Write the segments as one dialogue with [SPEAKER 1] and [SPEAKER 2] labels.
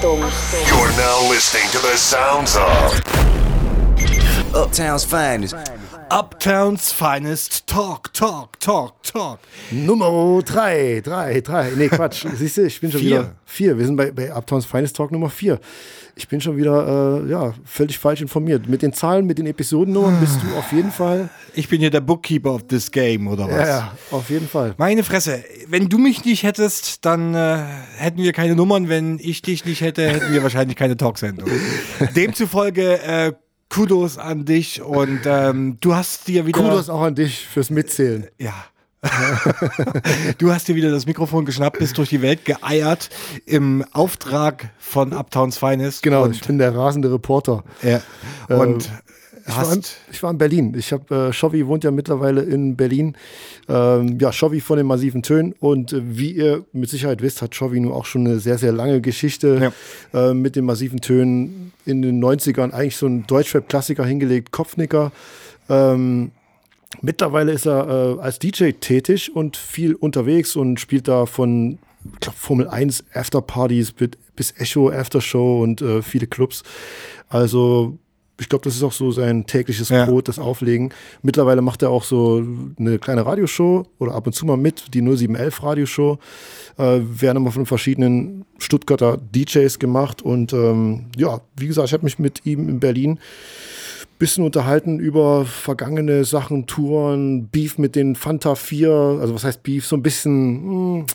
[SPEAKER 1] Achtung.
[SPEAKER 2] You're now listening to the sounds of
[SPEAKER 3] Uptown's finest.
[SPEAKER 4] Uptowns finest talk, talk, talk, talk.
[SPEAKER 5] Nummer 3, 3, 3. Nee, Quatsch. Siehst du, ich bin schon
[SPEAKER 4] Vier.
[SPEAKER 5] wieder 4. Wir sind bei, bei Uptowns Finest Talk Nummer 4. Ich bin schon wieder äh, ja, völlig falsch informiert. Mit den Zahlen, mit den Episodennummern bist du auf jeden Fall.
[SPEAKER 4] Ich bin hier der Bookkeeper of this game, oder was?
[SPEAKER 5] Ja, ja, auf jeden Fall.
[SPEAKER 4] Meine Fresse, wenn du mich nicht hättest, dann äh, hätten wir keine Nummern. Wenn ich dich nicht hätte, hätten wir wahrscheinlich keine Talksendung. Demzufolge äh, Kudos an dich und ähm, du hast dir wieder.
[SPEAKER 5] Kudos auch an dich fürs Mitzählen.
[SPEAKER 4] Ja. du hast dir wieder das Mikrofon geschnappt, bist durch die Welt geeiert im Auftrag von Uptowns Finest.
[SPEAKER 5] Genau,
[SPEAKER 4] Und,
[SPEAKER 5] ich bin der rasende Reporter.
[SPEAKER 4] ja, und
[SPEAKER 5] Ich war, in,
[SPEAKER 4] hast.
[SPEAKER 5] ich war in Berlin. Ich habe äh, Shovi wohnt ja mittlerweile in Berlin. Ähm, ja, Shovi von den massiven Tönen. Und äh, wie ihr mit Sicherheit wisst, hat Shovi nun auch schon eine sehr, sehr lange Geschichte äh, mit den massiven Tönen. In den 90ern eigentlich so ein Deutschrap-Klassiker hingelegt, Kopfnicker. Ähm, mittlerweile ist er äh, als DJ tätig und viel unterwegs und spielt da von ich glaub, Formel 1 Afterpartys bis, bis Echo Aftershow und äh, viele Clubs. Also ich glaube, das ist auch so sein tägliches
[SPEAKER 4] Ja.
[SPEAKER 5] Brot, das Auflegen. Mittlerweile macht er auch so eine kleine Radioshow oder ab und zu mal mit, die 0711 Radioshow. Äh, werden immer von verschiedenen Stuttgarter DJs gemacht. Und ähm, ja, wie gesagt, ich habe mich mit ihm in Berlin bisschen unterhalten über vergangene Sachen, Touren, Beef mit den Fanta 4. Also was heißt Beef? So ein bisschen, hm,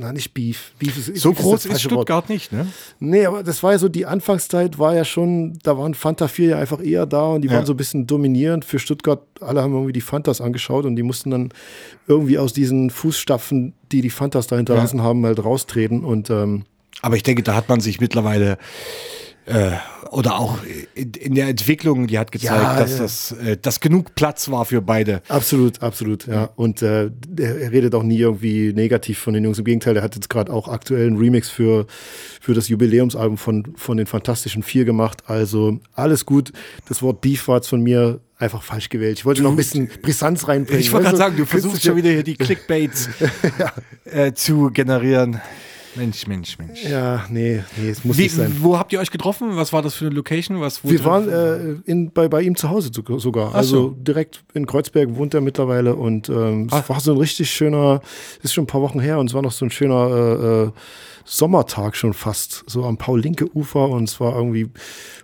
[SPEAKER 5] na nicht Beef. Beef ist,
[SPEAKER 4] So
[SPEAKER 5] Beef
[SPEAKER 4] groß ist
[SPEAKER 5] falsche Wort.
[SPEAKER 4] Stuttgart nicht, ne?
[SPEAKER 5] Nee, aber das war ja so, die Anfangszeit war ja schon, da waren Fanta 4 ja einfach eher da und die
[SPEAKER 4] Ja.
[SPEAKER 5] waren so ein bisschen dominierend für Stuttgart. Alle haben irgendwie die Fantas angeschaut und die mussten dann irgendwie aus diesen Fußstapfen, die die Fantas da hinterlassen haben, halt raustreten und ähm,
[SPEAKER 4] Aber ich denke, da hat man sich mittlerweile äh, oder auch in, der Entwicklung, die hat gezeigt,
[SPEAKER 5] Ja,
[SPEAKER 4] dass
[SPEAKER 5] ja.
[SPEAKER 4] das äh, dass genug Platz war für beide.
[SPEAKER 5] Absolut, absolut, ja. Und äh, er, redet auch nie irgendwie negativ von den Jungs. Im Gegenteil, er hat jetzt gerade auch aktuell einen Remix für, für das Jubiläumsalbum von, von den Fantastischen Vier gemacht. Also alles gut. Das Wort Beef war jetzt von mir einfach falsch gewählt. Ich wollte noch ein bisschen Brisanz reinbringen.
[SPEAKER 4] Ich wollte gerade sagen, du versuchst schon wieder hier die Clickbaits äh, zu generieren. Mensch, Mensch, Mensch.
[SPEAKER 5] Ja, nee, nee, es muss
[SPEAKER 4] Wie,
[SPEAKER 5] nicht sein.
[SPEAKER 4] wo habt ihr euch getroffen? Was war das für eine Location? Was,
[SPEAKER 5] Wir waren äh, in, bei, bei ihm zu Hause sogar. Also
[SPEAKER 4] so.
[SPEAKER 5] direkt in Kreuzberg wohnt er mittlerweile und ähm,
[SPEAKER 4] Ah.
[SPEAKER 5] es war so ein richtig schöner, ist schon ein paar Wochen her und es war noch so ein schöner äh, äh, Sommertag schon fast, so am Paul-Linke-Ufer und es war irgendwie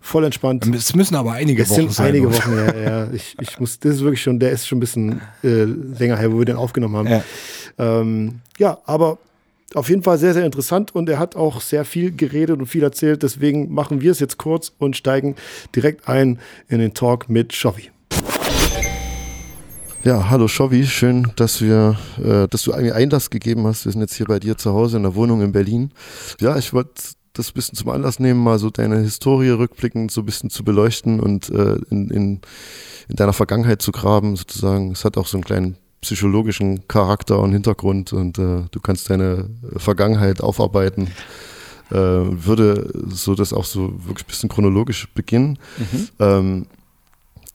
[SPEAKER 5] voll entspannt.
[SPEAKER 4] es müssen aber einige
[SPEAKER 5] Es
[SPEAKER 4] Wochen
[SPEAKER 5] sind
[SPEAKER 4] sein.
[SPEAKER 5] einige? Wochen her, ja. Ich, ich muss, das ist wirklich schon, der ist schon ein bisschen äh, länger her, wo wir den aufgenommen haben.
[SPEAKER 4] Ja.
[SPEAKER 5] Ähm, ja, aber auf jeden Fall sehr, sehr interessant und er hat auch sehr viel geredet und viel erzählt. Deswegen machen wir es jetzt kurz und steigen direkt ein in den Talk mit Shovi. Ja, hallo Shovi, schön, dass wir, äh, dass du mir Einlass gegeben hast. Wir sind jetzt hier bei dir zu Hause in der Wohnung in Berlin. Ja, ich wollte das ein bisschen zum Anlass nehmen, mal so deine Historie rückblickend so ein bisschen zu beleuchten und äh, in, in, in deiner Vergangenheit zu graben, sozusagen. Es hat auch so einen kleinen psychologischen Charakter und Hintergrund und äh, du kannst deine Vergangenheit aufarbeiten. Äh, würde so das auch so wirklich ein bisschen chronologisch beginnen. Ähm,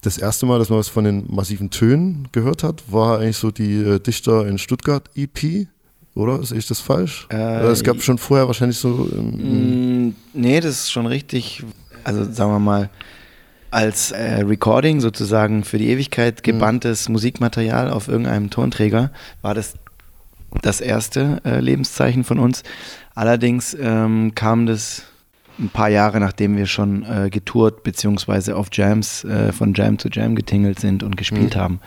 [SPEAKER 5] das erste Mal, dass man was von den massiven Tönen gehört hat, war eigentlich so die äh, Dichter in Stuttgart EP, oder? Sehe ich das falsch?
[SPEAKER 6] Äh,
[SPEAKER 5] es gab schon vorher wahrscheinlich so. Ähm,
[SPEAKER 6] Mm, Nee, das ist schon richtig. Also sagen wir mal, als äh, Recording sozusagen für die Ewigkeit gebanntes Musikmaterial auf irgendeinem Tonträger war das das erste äh, Lebenszeichen von uns. Allerdings ähm, kam das ein paar Jahre, nachdem wir schon äh, getourt beziehungsweise auf Jams äh, von Jam zu Jam getingelt sind und gespielt haben.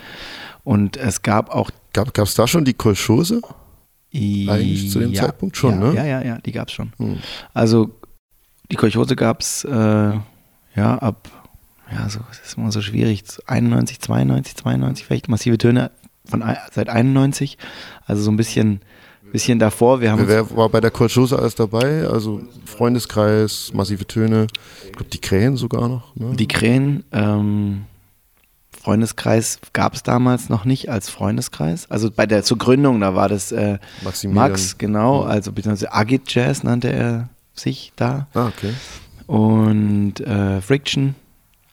[SPEAKER 6] Und es gab auch
[SPEAKER 5] gab es da schon die Kolchose? Eigentlich zu dem
[SPEAKER 6] ja,
[SPEAKER 5] Zeitpunkt schon,
[SPEAKER 6] ja,
[SPEAKER 5] ne?
[SPEAKER 6] Ja, ja, ja, die gab es schon.
[SPEAKER 5] Hm.
[SPEAKER 6] Also die Kolchose gab es äh, ja ab, ja, so das ist immer so schwierig, 91, 92, 92, vielleicht massive Töne von seit 91, also so ein bisschen, bisschen davor. Wir haben
[SPEAKER 5] Wer war bei der Kolchose alles dabei? Also Freundeskreis, massive Töne, ich glaube die Krähen sogar noch. Ne?
[SPEAKER 6] die Krähen, ähm, Freundeskreis gab es damals noch nicht als Freundeskreis. Also bei der zur Gründung, da war das äh. Max, genau, also beziehungsweise Agit Jazz nannte er sich da.
[SPEAKER 5] Ah, okay.
[SPEAKER 6] und äh, Friction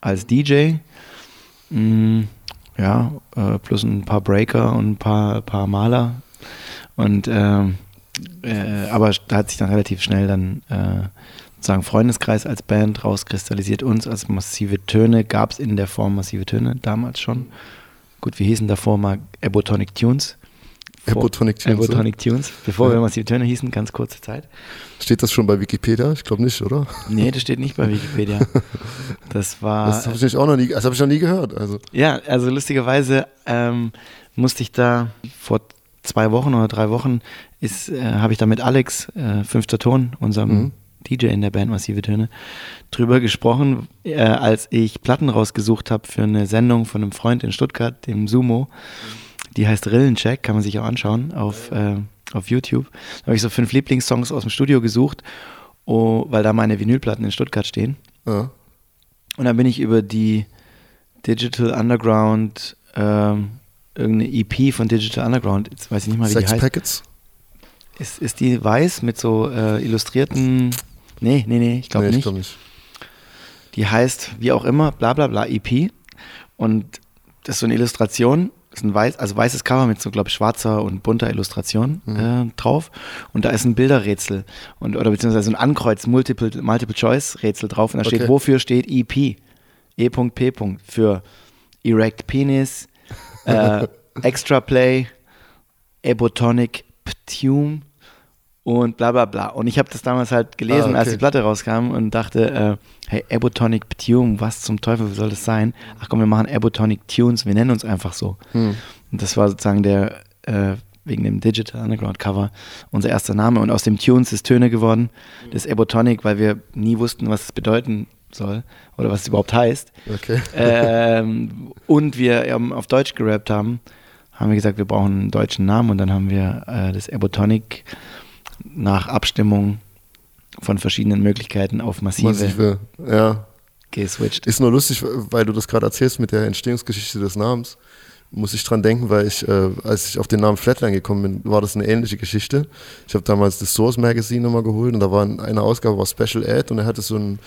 [SPEAKER 6] als DJ. Mm, ja, äh, plus ein paar Breaker und ein paar, paar Maler. Und ähm, äh, aber da hat sich dann relativ schnell dann äh, sozusagen Freundeskreis als Band rauskristallisiert. Uns als massive Töne gab es in der Form massive Töne damals schon. Gut, wir hießen davor mal Ebotonic Tunes.
[SPEAKER 7] Ebotonic Tunes, ne?
[SPEAKER 6] Ebotonic Tunes, bevor
[SPEAKER 7] Ja.
[SPEAKER 6] wir massive Töne hießen, ganz kurze Zeit.
[SPEAKER 7] Steht das schon bei Wikipedia? Ich glaube nicht, oder?
[SPEAKER 6] Nee, das steht nicht bei Wikipedia. Das war.
[SPEAKER 7] Das habe ich auch noch nie, das habe ich noch nie gehört. Also
[SPEAKER 6] Ja, also lustigerweise ähm, musste ich da vor zwei Wochen oder drei Wochen ist, äh, habe ich da mit Alex, äh, fünfter Ton, unserem
[SPEAKER 7] Mhm.
[SPEAKER 6] DJ in der Band Massive Töne, drüber gesprochen, äh, als ich Platten rausgesucht habe für eine Sendung von einem Freund in Stuttgart, dem Sumo. Die heißt Rillencheck, kann man sich auch anschauen auf, äh, auf YouTube. Da habe ich so fünf Lieblingssongs aus dem Studio gesucht, oh, weil da meine Vinylplatten in Stuttgart stehen.
[SPEAKER 7] ja.
[SPEAKER 6] Und dann bin ich über die Digital Underground, ähm, irgendeine EP von Digital Underground, jetzt weiß ich nicht mal, wie
[SPEAKER 7] Sex
[SPEAKER 6] die heißt.
[SPEAKER 7] Packets?
[SPEAKER 6] Ist, ist die weiß mit so äh, illustrierten. Nee, nee, nee, ich glaube
[SPEAKER 7] nee,
[SPEAKER 6] nicht.
[SPEAKER 7] ich glaube nicht.
[SPEAKER 6] Die heißt, wie auch immer, bla bla bla EP. Und das ist so eine Illustration, ist ein weiß, also weißes Cover mit so, glaube ich, schwarzer und bunter Illustration äh, drauf. Und da ist ein Bilderrätsel und, oder beziehungsweise ein Ankreuz Multiple, Multiple Choice Rätsel drauf. Und da steht,
[SPEAKER 7] Okay.
[SPEAKER 6] wofür steht EP? E.P. für Erect Penis, äh, Extra Play, Ebotonic Ptume und bla bla bla. Und ich habe das damals halt gelesen,
[SPEAKER 7] Ah,
[SPEAKER 6] als
[SPEAKER 7] okay.
[SPEAKER 6] die Platte rauskam und dachte, äh, hey, Ebotonic Ptume, was zum Teufel soll das sein? Ach komm, wir machen Ebotonic Tunes, wir nennen uns einfach so.
[SPEAKER 7] Hm.
[SPEAKER 6] Und das war sozusagen der, äh, wegen dem Digital Underground Cover, unser erster Name. Und aus dem Tunes ist Töne geworden, das Ebotonic, weil wir nie wussten, was es bedeuten soll oder was es überhaupt heißt.
[SPEAKER 7] Okay.
[SPEAKER 6] ähm, und wir ähm, auf Deutsch gerappt haben, haben wir gesagt, wir brauchen einen deutschen Namen und dann haben wir äh, das Ebotonic nach Abstimmung von verschiedenen Möglichkeiten auf massive,
[SPEAKER 7] Massive. Ja.
[SPEAKER 6] geswitcht.
[SPEAKER 7] Ist nur lustig, weil du das gerade erzählst mit der Entstehungsgeschichte des Namens. Muss ich dran denken, weil ich, äh, als ich auf den Namen Flatline gekommen bin, war das eine ähnliche Geschichte. Ich habe damals das Source Magazine nochmal geholt und da war in einer Ausgabe war Special Ad und er hatte so ein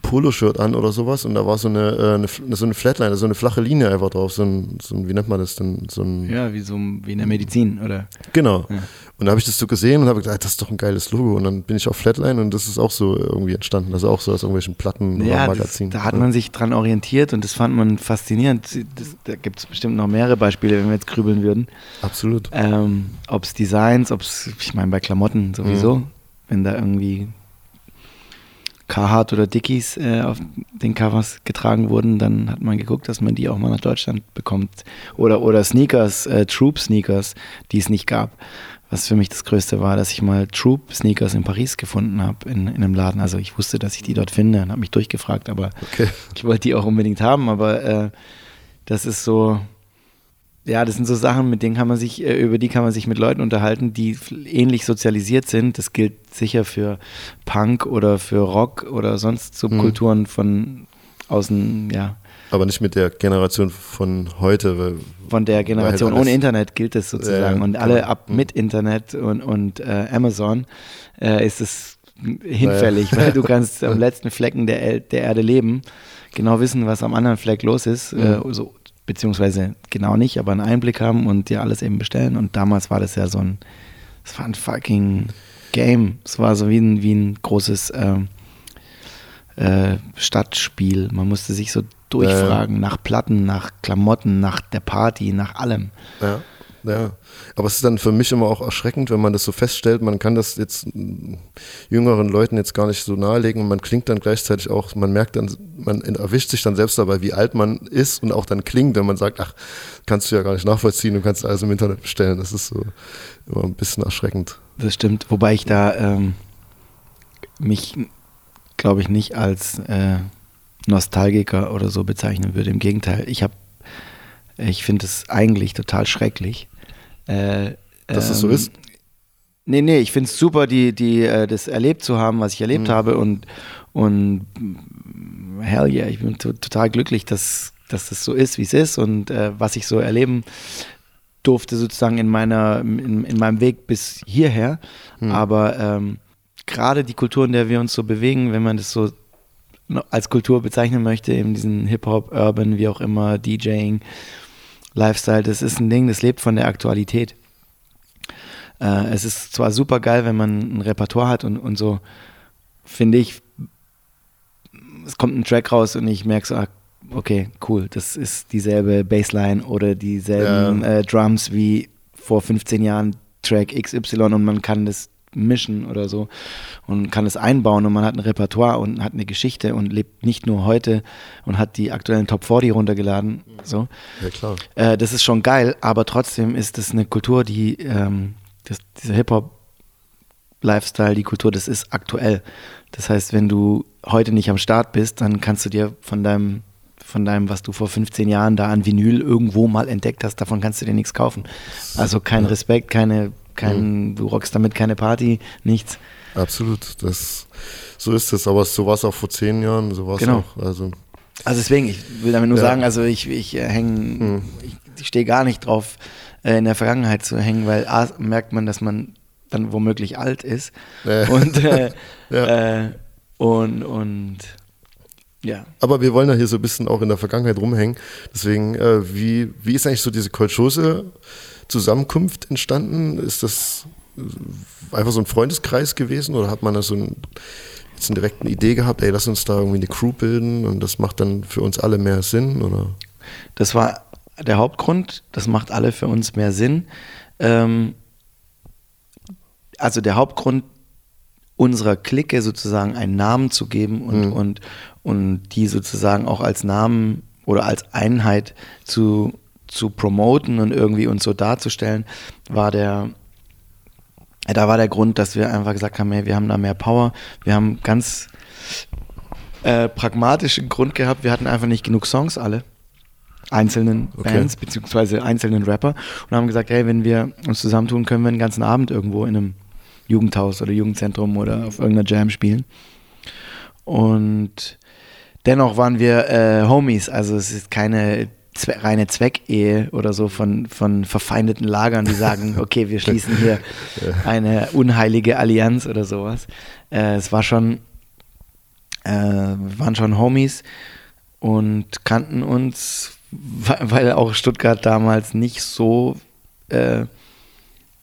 [SPEAKER 7] Poloshirt an oder sowas und da war so eine, äh, eine, so eine Flatline, so eine flache Linie einfach drauf, so ein, so ein wie nennt man das denn? So ein,
[SPEAKER 6] Ja, wie so wie in der Medizin, oder?
[SPEAKER 7] Genau.
[SPEAKER 6] Ja.
[SPEAKER 7] Und da habe ich das so gesehen und habe gedacht, das ist doch ein geiles Logo. Und dann bin ich auf Flatline und das ist auch so irgendwie entstanden. Also auch so aus irgendwelchen Platten
[SPEAKER 6] Ja,
[SPEAKER 7] oder
[SPEAKER 6] das,
[SPEAKER 7] Magazinen.
[SPEAKER 6] da hat man sich dran orientiert und das fand man faszinierend. Das, da gibt es bestimmt noch mehrere Beispiele, wenn wir jetzt grübeln würden.
[SPEAKER 7] Absolut.
[SPEAKER 6] Ähm, ob es Designs, ob es, ich meine, bei Klamotten sowieso,
[SPEAKER 7] Mhm.
[SPEAKER 6] wenn da irgendwie Carhartt oder Dickies äh, auf den Covers getragen wurden, dann hat man geguckt, dass man die auch mal nach Deutschland bekommt. Oder, oder Sneakers, äh, Troop-Sneakers, die es nicht gab. Was für mich das Größte war, dass ich mal Troop-Sneakers in Paris gefunden habe, in, in einem Laden. Also ich wusste, dass ich die dort finde und habe mich durchgefragt, aber
[SPEAKER 7] Okay.
[SPEAKER 6] ich wollte die auch unbedingt haben, aber äh, das ist so, ja, das sind so Sachen, mit denen kann man sich, äh, über die kann man sich mit Leuten unterhalten, die ähnlich sozialisiert sind. Das gilt sicher für Punk oder für Rock oder sonst Subkulturen von außen, ja,
[SPEAKER 7] Aber nicht mit der Generation von heute. Weil,
[SPEAKER 6] von der Generation
[SPEAKER 7] Weil halt
[SPEAKER 6] ohne Internet gilt es sozusagen.
[SPEAKER 7] Ja,
[SPEAKER 6] und alle
[SPEAKER 7] genau.
[SPEAKER 6] ab
[SPEAKER 7] Mhm.
[SPEAKER 6] mit Internet und, und äh, Amazon äh, ist es hinfällig, weil du kannst am letzten Flecken der, der Erde leben, genau wissen, was am anderen Fleck los ist, äh,
[SPEAKER 7] Mhm.
[SPEAKER 6] so, beziehungsweise genau nicht, aber einen Einblick haben und dir alles eben bestellen. Und damals war das ja so ein, es war ein fucking Game. Es war so wie ein, wie ein großes ähm, äh, Stadtspiel. Man musste sich so durchfragen nach Platten, nach Klamotten, nach der Party, nach allem.
[SPEAKER 7] ja, ja. Aber es ist dann für mich immer auch erschreckend, wenn man das so feststellt. Man kann das jetzt jüngeren Leuten jetzt gar nicht so nahelegen und man klingt dann gleichzeitig auch, man merkt dann, man erwischt sich dann selbst dabei, wie alt man ist und auch dann klingt, wenn man sagt, ach, kannst du ja gar nicht nachvollziehen, du kannst alles im Internet bestellen. Das ist so immer ein bisschen erschreckend.
[SPEAKER 6] Das stimmt, wobei ich da ähm, mich, glaube ich, nicht als äh, Nostalgiker oder so bezeichnen würde. Im Gegenteil, ich habe, ich finde es eigentlich total schrecklich. Äh,
[SPEAKER 7] Dass das so
[SPEAKER 6] ähm,
[SPEAKER 7] ist?
[SPEAKER 6] Nee, nee, ich finde es super, die, die, äh, das erlebt zu haben, was ich erlebt
[SPEAKER 7] Mhm.
[SPEAKER 6] habe und, und hell yeah, ich bin to total glücklich, dass, dass das so ist, wie es ist und äh, was ich so erleben durfte sozusagen in meiner, in, in meinem Weg bis hierher. Aber ähm, gerade die Kultur, in der wir uns so bewegen, wenn man das so als Kultur bezeichnen möchte, eben diesen Hip-Hop, Urban, wie auch immer, DJing, Lifestyle, das ist ein Ding, das lebt von der Aktualität. Äh, es ist zwar super geil, wenn man ein Repertoire hat und, und so, finde ich, es kommt ein Track raus und ich merke so, ah, okay, cool, das ist dieselbe Bassline oder dieselben
[SPEAKER 7] Ja.
[SPEAKER 6] äh, Drums wie vor 15 Jahren Track XY und man kann das mischen oder so und kann es einbauen und man hat ein Repertoire und hat eine Geschichte und lebt nicht nur heute und hat die aktuellen Top 40 runtergeladen. So.
[SPEAKER 7] Ja, klar.
[SPEAKER 6] Äh, das ist schon geil, aber trotzdem ist es eine Kultur, die, ähm, das, dieser Hip-Hop-Lifestyle, die Kultur, das ist aktuell. Das heißt, wenn du heute nicht am Start bist, dann kannst du dir von deinem, von deinem, was du vor 15 Jahren da an Vinyl irgendwo mal entdeckt hast, davon kannst du dir nichts kaufen. Also kein Respekt, keine, kein, du rockst damit keine Party, nichts.
[SPEAKER 7] Absolut. Das, so ist es. Aber so war es auch vor zehn Jahren. So war es
[SPEAKER 6] Genau.
[SPEAKER 7] auch. Also,
[SPEAKER 6] Also deswegen, ich will damit nur
[SPEAKER 7] Ja.
[SPEAKER 6] sagen, also ich, ich äh, hänge, ich, ich stehe gar nicht drauf, äh, in der Vergangenheit zu hängen, weil A, merkt man, dass man dann womöglich alt ist
[SPEAKER 7] Äh.
[SPEAKER 6] und, äh,
[SPEAKER 7] Ja.
[SPEAKER 6] äh, und, und ja.
[SPEAKER 7] aber wir wollen ja hier so ein bisschen auch in der Vergangenheit rumhängen. Deswegen, äh, wie, wie ist eigentlich so diese Kolchose Zusammenkunft entstanden? Ist das einfach so ein Freundeskreis gewesen oder hat man da so ein, jetzt eine direkte Idee gehabt, ey, lass uns da irgendwie eine Crew bilden und das macht dann für uns alle mehr Sinn? Oder?
[SPEAKER 6] Das war der Hauptgrund. Das macht alle für uns mehr Sinn. Ähm, also der Hauptgrund unserer Clique sozusagen einen Namen zu geben und, und, und die sozusagen auch als Namen oder als Einheit zu, zu promoten und irgendwie uns so darzustellen, war der, da war der Grund, dass wir einfach gesagt haben, hey, wir haben da mehr Power, wir haben ganz äh, pragmatischen Grund gehabt, wir hatten einfach nicht genug Songs alle einzelnen
[SPEAKER 7] Okay.
[SPEAKER 6] Bands beziehungsweise einzelnen Rapper und haben gesagt, hey, wenn wir uns zusammentun, können wir den ganzen Abend irgendwo in einem Jugendhaus oder Jugendzentrum oder auf irgendeiner Jam spielen. Und dennoch waren wir äh, Homies, also es ist keine Zwe reine Zweckehe oder so von, von verfeindeten Lagern, die sagen, okay, wir schließen hier eine unheilige Allianz oder sowas. Äh, es war schon, äh, wir waren schon Homies und kannten uns, weil auch Stuttgart damals nicht so, äh,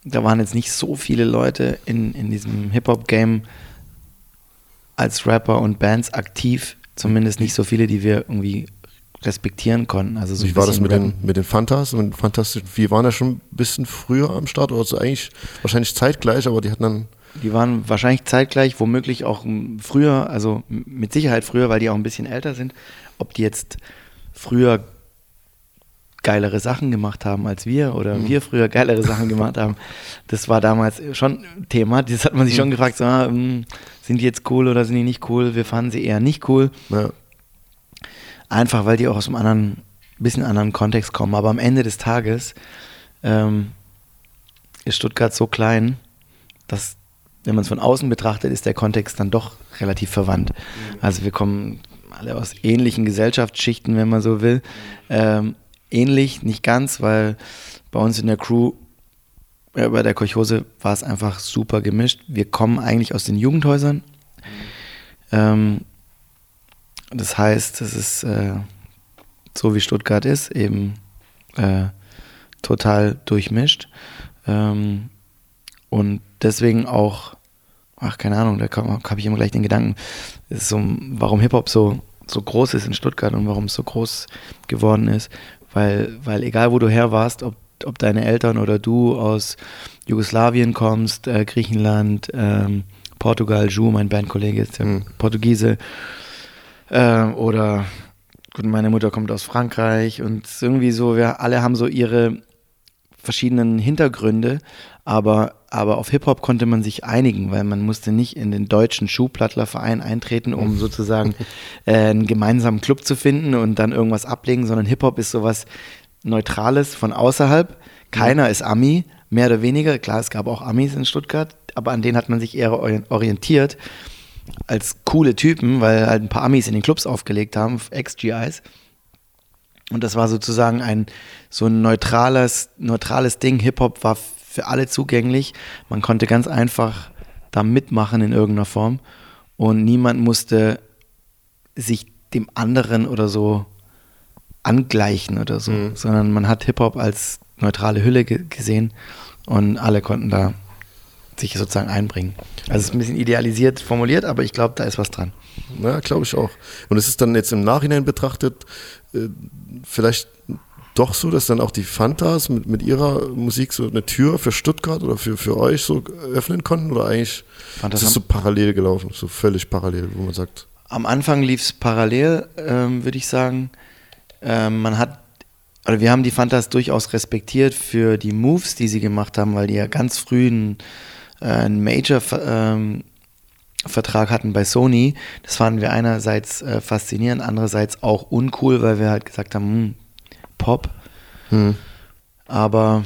[SPEAKER 6] da waren jetzt nicht so viele Leute in, in diesem Hip-Hop-Game als Rapper und Bands aktiv, zumindest nicht so viele, die wir irgendwie respektieren konnten. Also so
[SPEAKER 7] Wie war das mit
[SPEAKER 6] rappen.
[SPEAKER 7] den, mit den Fantas und Fantastischen? Wir waren ja schon ein bisschen früher am Start oder so eigentlich wahrscheinlich zeitgleich, aber die hatten dann
[SPEAKER 6] Die waren wahrscheinlich zeitgleich, womöglich auch früher, also mit Sicherheit früher, weil die auch ein bisschen älter sind. Ob die jetzt früher geilere Sachen gemacht haben als wir oder wir früher geilere Sachen gemacht haben, das war damals schon Thema. Das hat man sich schon gefragt, so, ah, m, sind die jetzt cool oder sind die nicht cool? Wir fanden sie eher nicht cool.
[SPEAKER 7] ja,
[SPEAKER 6] Einfach weil die auch aus einem anderen, bisschen anderen Kontext kommen. Aber am Ende des Tages ähm, ist Stuttgart so klein, dass, wenn man es von außen betrachtet, ist der Kontext dann doch relativ verwandt. Also wir kommen alle aus ähnlichen Gesellschaftsschichten, wenn man so will. Ähm, ähnlich, nicht ganz, weil bei uns in der Crew, äh, bei der Kolchose war es einfach super gemischt. Wir kommen eigentlich aus den Jugendhäusern. Ähm, das heißt, es ist äh, so wie Stuttgart ist, eben äh, total durchmischt. Ähm, und deswegen auch, ach, keine Ahnung, da habe ich immer gleich den Gedanken, ist so, warum Hip-Hop so, so groß ist in Stuttgart und warum es so groß geworden ist. Weil, weil egal wo du her warst, ob, ob deine Eltern oder du aus Jugoslawien kommst, äh, Griechenland, ähm, Portugal, Ju, mein Bandkollege ist ja
[SPEAKER 7] Mhm.
[SPEAKER 6] Portugiese, äh, oder gut, meine Mutter kommt aus Frankreich und irgendwie so, wir alle haben so ihre verschiedenen Hintergründe, aber, aber auf Hip-Hop konnte man sich einigen, weil man musste nicht in den deutschen Schuhplattlerverein eintreten, um sozusagen äh, einen gemeinsamen Club zu finden und dann irgendwas ablegen, sondern Hip-Hop ist sowas Neutrales von außerhalb. Keiner ist Ami, mehr oder weniger. Klar, es gab auch Amis in Stuttgart, aber an denen hat man sich eher orien- orientiert als coole Typen, weil halt ein paar Amis in den Clubs aufgelegt haben, Ex-GIs. Und das war sozusagen ein so ein neutrales, neutrales Ding. Hip-Hop war für alle zugänglich. Man konnte ganz einfach da mitmachen in irgendeiner Form. Und niemand musste sich dem anderen oder so angleichen oder so, sondern man hat Hip-Hop als neutrale Hülle ge gesehen und alle konnten da sich sozusagen einbringen. Also es ist ein bisschen idealisiert formuliert, aber ich glaube, da ist was dran.
[SPEAKER 7] Ja, glaube ich auch. Und es ist dann jetzt im Nachhinein betrachtet äh, vielleicht doch so, dass dann auch die Fantas mit, mit ihrer Musik so eine Tür für Stuttgart oder für, für euch so öffnen konnten? Oder eigentlich
[SPEAKER 6] Fantas
[SPEAKER 7] ist es so parallel gelaufen, so völlig parallel, wo man sagt,
[SPEAKER 6] Am Anfang lief es parallel, ähm, würde ich sagen. Ähm, man hat, oder wir haben die Fantas durchaus respektiert für die Moves, die sie gemacht haben, weil die ja ganz früh einen, äh, einen Major-Vertrag hatten bei Sony. Das fanden wir einerseits äh, faszinierend, andererseits auch uncool, weil wir halt gesagt haben, hm, Pop.
[SPEAKER 7] hm,
[SPEAKER 6] Aber